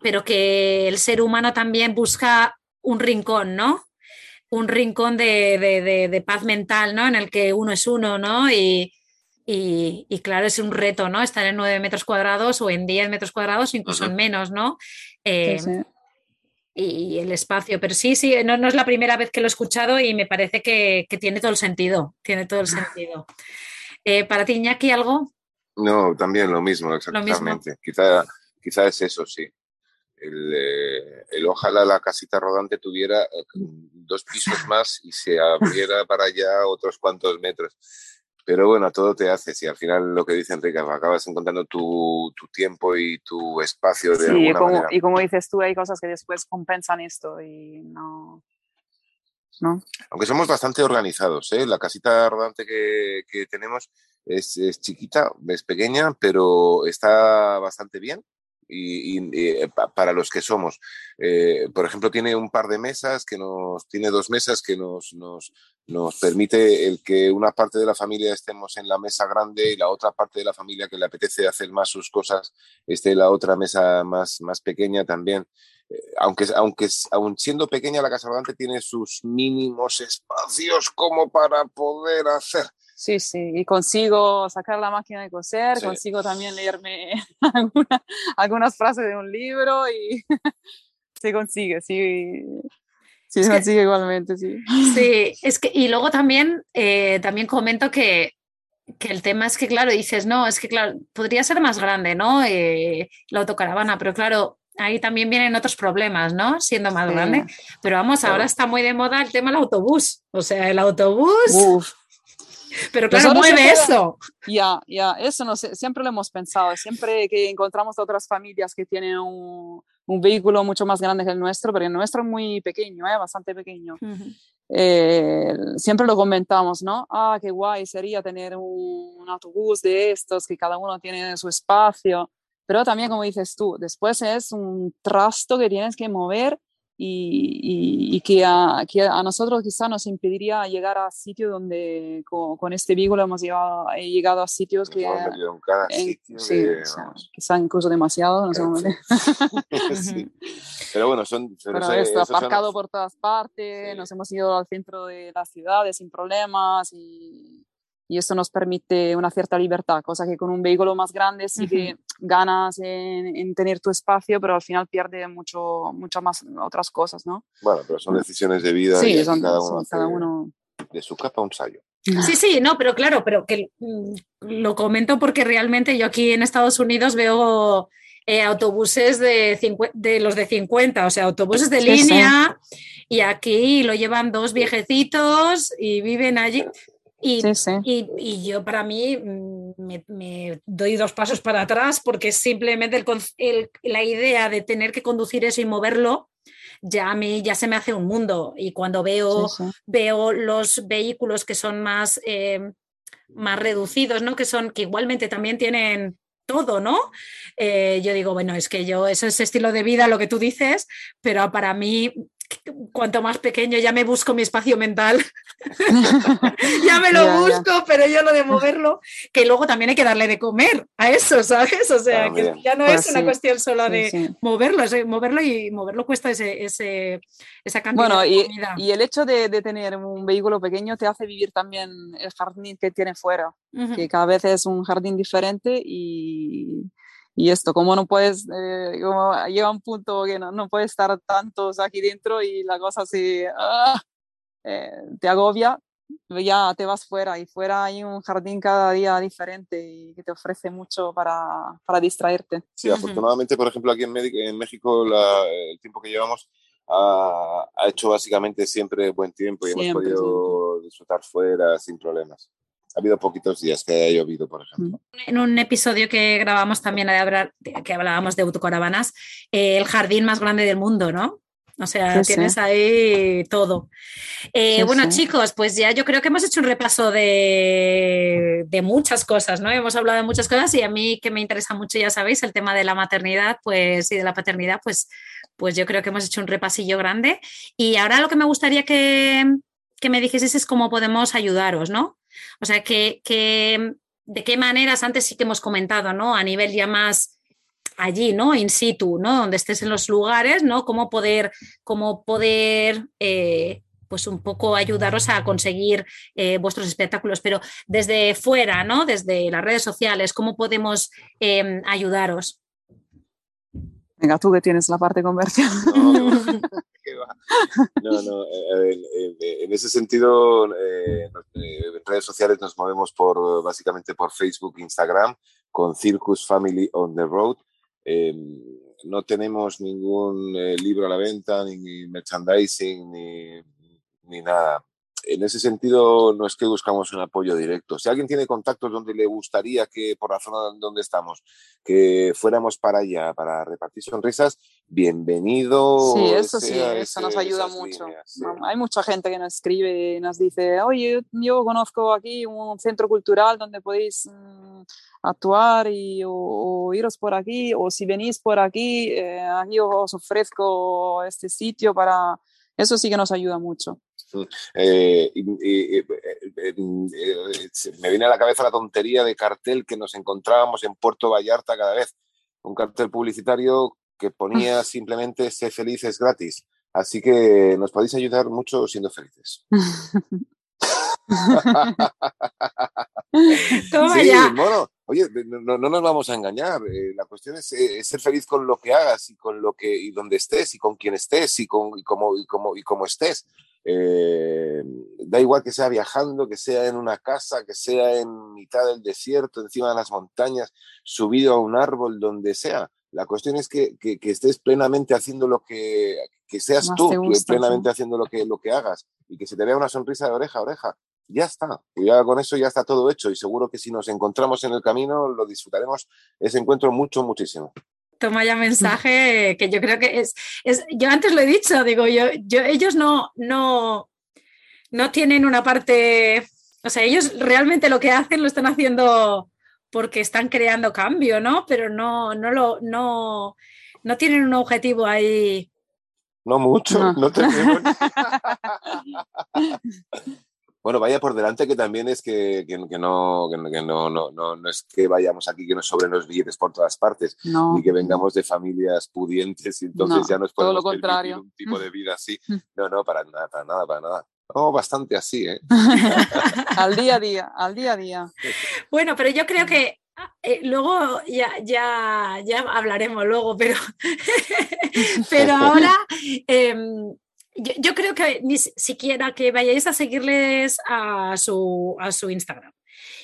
S1: pero que el ser humano también busca un rincón, ¿no? Un rincón de, de paz mental, ¿no? En el que uno es uno, ¿no? Y, y, claro, es un reto, ¿no? Estar en 9 metros cuadrados o en 10 metros cuadrados, incluso en menos, ¿no? Eh, y, el espacio. Pero sí, sí, no, no, es la primera vez que lo he escuchado y me parece que, tiene todo el sentido. Tiene todo el sentido. Eh, ¿Para ti, Iñaki, algo?
S2: No, también lo mismo, exactamente. Quizá, quizá es eso, sí. El, eh, el, ojalá la casita rodante tuviera dos pisos más y se abriera para allá otros cuantos metros pero bueno, todo te hace. Si al final lo que dice Enrique, acabas encontrando tu, tu tiempo y tu espacio de sí,
S3: como, Y como dices tú, hay cosas que después compensan esto y no. ¿no?
S2: Aunque somos bastante organizados, ¿eh? la casita rodante que, que tenemos es, es, chiquita, es pequeña, pero está bastante bien y, eh, para los que somos. Eh, por ejemplo, tiene un par de mesas, que nos, tiene dos mesas que nos, nos, nos, permite el que una parte de la familia estemos en la mesa grande y la otra parte de la familia que le apetece hacer más sus cosas esté en la otra mesa más, más pequeña también. Eh, aunque, aunque aun siendo pequeña la casa rodante tiene sus mínimos espacios como para poder hacer
S3: Sí, sí, y consigo sacar la máquina de coser, consigo también leerme algunas frases de un libro y se consigue, sí. Sí, se consigue igualmente, sí.
S1: Sí, es que, y luego también, eh, también comento que, que, el tema es que, claro, dices, no, es que, claro, podría ser más grande, ¿no? Eh, la autocaravana, pero claro, ahí también vienen otros problemas, ¿no? Siendo más grande. Pero vamos, ahora está muy de moda el tema del autobús. O sea, el autobús. Pero claro, mueve eso.
S3: Ya, ya, eso no sé, siempre lo hemos pensado. Siempre que encontramos otras familias que tienen un, un, vehículo mucho más grande que el nuestro, pero el nuestro es muy pequeño, ¿eh? bastante pequeño. Eh, siempre lo comentamos, ¿no? Ah, qué guay sería tener un, un autobús de estos, que cada uno tiene su espacio. Pero también, como dices tú, después es un trasto que tienes que mover y, y, que, a, que, a, nosotros quizá nos impediría llegar a sitios donde con, este vínculo hemos llegado, he llegado a sitios que...
S2: En cada sitio
S3: sí, quizá incluso demasiado, no sé
S2: sí. Pero bueno, son...
S3: Pero, esto, aparcado por todas partes, nos hemos ido al centro de las ciudades sin problemas y y eso nos permite una cierta libertad, cosa que con un vehículo más grande sí que ganas en, en, tener tu espacio, pero al final pierde mucho, muchas más otras cosas, ¿no?
S2: Bueno, pero son decisiones de vida
S3: sí, y son, cada, uno cada, uno
S2: de su capa un sallo.
S1: Sí, sí, no, pero claro, pero que mm, lo comento porque realmente yo aquí en Estados Unidos veo eh, autobuses de, de, los de 50, o sea, autobuses de línea, y aquí lo llevan dos viejecitos y viven allí. Y, y, yo para mí mm, me, doy dos pasos para atrás porque simplemente el, la idea de tener que conducir eso y moverlo ya a mí ya se me hace un mundo y cuando veo, veo los vehículos que son más, eh, más reducidos, ¿no? que son que igualmente también tienen todo, ¿no? Eh, yo digo, bueno, es que yo, eso es estilo de vida, lo que tú dices, pero para mí cuanto más pequeño ya me busco mi espacio mental, ya me lo busco, pero yo lo de moverlo, que luego también hay que darle de comer a eso, ¿sabes? O sea, que ya no es pues una cuestión solo de moverlo, es, moverlo y moverlo cuesta ese, ese esa cantidad
S3: bueno,
S1: de
S3: y, y el hecho de, de, tener un vehículo pequeño te hace vivir también el jardín que tiene fuera, que cada vez es un jardín diferente y y esto, como no puedes, eh, como llega un punto que no, no puedes estar tantos aquí dentro y la cosa así ah, eh, te agobia, ya te vas fuera y fuera hay un jardín cada día diferente y que te ofrece mucho para, para distraerte.
S2: Sí, afortunadamente, por ejemplo, aquí en, en México el tiempo que llevamos ha, ha, hecho básicamente siempre buen tiempo y hemos podido disfrutar fuera sin problemas ha habido poquitos días que haya llovido, por ejemplo.
S1: En un episodio que grabamos también de hablar, que hablábamos de autocaravanas, eh, el jardín más grande del mundo, ¿no? O sea, tienes ahí todo. Eh, bueno, chicos, pues ya yo creo que hemos hecho un repaso de, de, muchas cosas, ¿no? Hemos hablado de muchas cosas y a mí que me interesa mucho, ya sabéis, el tema de la maternidad, pues y de la paternidad, pues, pues yo creo que hemos hecho un repasillo grande. Y ahora lo que me gustaría que, que me dijeses es cómo podemos ayudaros, ¿no? O sea, que, de qué maneras, antes sí que hemos comentado, ¿no? A nivel ya más allí, ¿no? In situ, ¿no? Donde estés en los lugares, ¿no? Cómo poder, cómo poder eh, pues un poco ayudaros a conseguir eh, vuestros espectáculos, pero desde fuera, ¿no? Desde las redes sociales, ¿cómo podemos em, ayudaros?
S3: Venga, tú que tienes la parte comercial.
S2: No, no, en, ese sentido, eh, en redes sociales nos movemos por básicamente por Facebook, Instagram, con Circus Family on the Road. Em, no tenemos ningún eh, libro a la venta, ni merchandising, ni, ni nada en ese sentido no es que buscamos un apoyo directo. Si alguien tiene contactos donde le gustaría que, por la zona donde estamos, que fuéramos para allá para repartir sonrisas, bienvenido.
S3: Sí, eso sí, eso nos ayuda mucho. Hay mucha gente que nos escribe y nos dice, oye, yo, conozco aquí un centro cultural donde podéis mm, actuar y, o, iros por aquí, o si venís por aquí, eh, aquí os ofrezco este sitio para... Eso sí que nos ayuda mucho.
S2: Eh, eh, eh, me viene a la cabeza la tontería de cartel que nos encontrábamos en Puerto Vallarta cada vez. Un cartel publicitario que ponía simplemente sé felices gratis. Así que nos podéis ayudar mucho siendo felices.
S1: sí,
S2: Bueno, oye, no, nos vamos a engañar. la cuestión es, ser feliz con lo que hagas y con lo que y donde estés y con quien estés y con y cómo y cómo y cómo estés. Eh, da igual que sea viajando, que sea en una casa, que sea en mitad del desierto, encima de las montañas, subido a un árbol, donde sea. La cuestión es que, que, estés plenamente haciendo lo que, que seas tú, plenamente haciendo lo que, lo que hagas y que se te vea una sonrisa de oreja a oreja. Ya está, ya con eso ya está todo hecho y seguro que si nos encontramos en el camino lo disfrutaremos ese encuentro mucho, muchísimo
S1: toma ya mensaje que yo creo que es, es yo antes lo he dicho, digo, yo, yo, ellos no, no, no tienen una parte, o sea, ellos realmente lo que hacen lo están haciendo porque están creando cambio, ¿no? Pero no, no lo, no, no tienen un objetivo ahí.
S2: No mucho, no, no tenemos. Bueno, vaya por delante que también es que, que, no, que, no, no, no, es que vayamos aquí que nos sobren los billetes por todas partes, ni que vengamos de familias pudientes y entonces ya nos podemos
S3: todo lo contrario.
S2: un tipo de vida así. No, no, para nada, para nada, para nada. No, bastante así, ¿eh?
S3: al día a día, al día a día.
S1: Bueno, pero yo creo que eh, luego ya, ya, ya hablaremos luego, pero, pero ahora em, yo, creo que ni siquiera que vayáis a seguirles a su, a su Instagram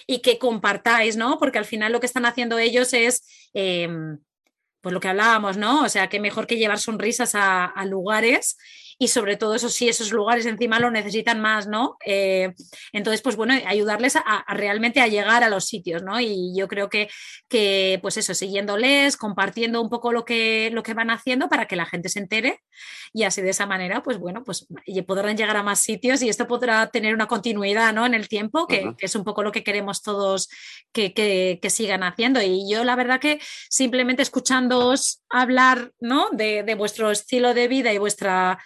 S1: y que compartáis, ¿no? Porque al final lo que están haciendo ellos es... Em, pues lo que hablábamos, ¿no? O sea, que mejor que llevar sonrisas a lugares y sobre todo eso sí, esos lugares encima lo necesitan más, ¿no? Eh, entonces, pues bueno, ayudarles a, realmente a llegar a los sitios, ¿no? Y yo creo que, que, pues eso, siguiéndoles, compartiendo un poco lo que, lo que van haciendo para que la gente se entere y así de esa manera, pues bueno, pues podrán llegar a más sitios y esto podrá tener una continuidad, ¿no? En el tiempo, que, es un poco lo que queremos todos que, que, sigan haciendo. Y yo la verdad que simplemente escuchándoos hablar, ¿no? De, de vuestro estilo de vida y vuestra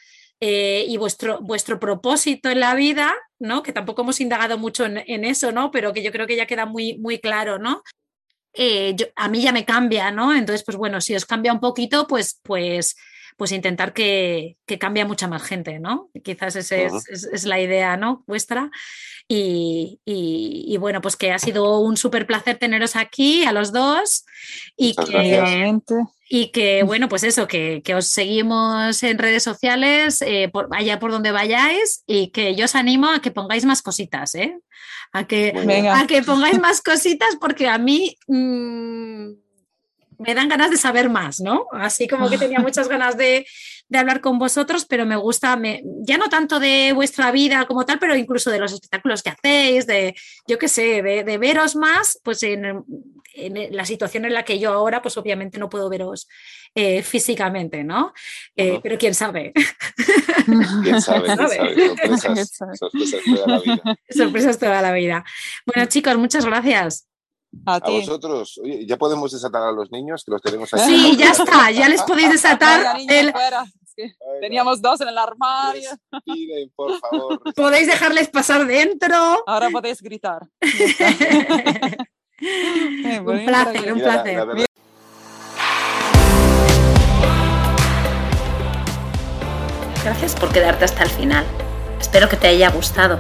S1: eh, y vuestro, vuestro propósito en la vida, ¿no? Que tampoco hemos indagado mucho en, eso, ¿no? Pero que yo creo que ya queda muy, muy claro, ¿no? Eh, a mí ya me cambia, ¿no? Entonces, pues bueno, si os cambia un poquito, pues, pues, pues intentar que, que cambie mucha más gente, ¿no? Quizás esa es, la idea, ¿no? Vuestra. Y, bueno, pues que ha sido un súper placer teneros aquí a los dos y que, y que, bueno, pues eso, que, os seguimos en redes sociales, eh, por, allá por donde vayáis y que yo os animo a que pongáis más cositas, ¿eh? A que, a que pongáis más cositas porque a mí... Mm, me dan ganas de saber más, ¿no? Así como que tenía muchas ganas de, hablar con vosotros, pero me gusta, me, ya no tanto de vuestra vida como tal, pero incluso de los espectáculos que hacéis, de, yo qué sé, de, veros más, pues en, la situación en la que yo ahora, pues obviamente no puedo veros eh, físicamente, ¿no? Eh, pero quién sabe.
S2: ¿Quién sabe? Sorpresas toda la vida.
S1: Sorpresas toda la vida. Bueno, chicos, muchas gracias.
S2: A, vosotros, oye, ya podemos desatar a los niños que los tenemos aquí.
S1: Sí, ya está, ya les podéis desatar.
S3: Teníamos dos en el armario.
S2: Piden, por favor.
S1: Podéis dejarles pasar dentro.
S3: Ahora podéis gritar.
S1: un placer, un placer. Gracias por quedarte hasta el final. Espero que te haya gustado.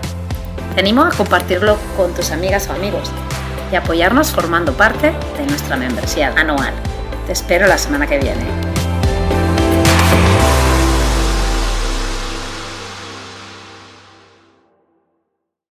S1: Te animo a compartirlo con tus amigas o amigos y apoyarnos formando parte de nuestra membresía anual. Te espero la semana que viene.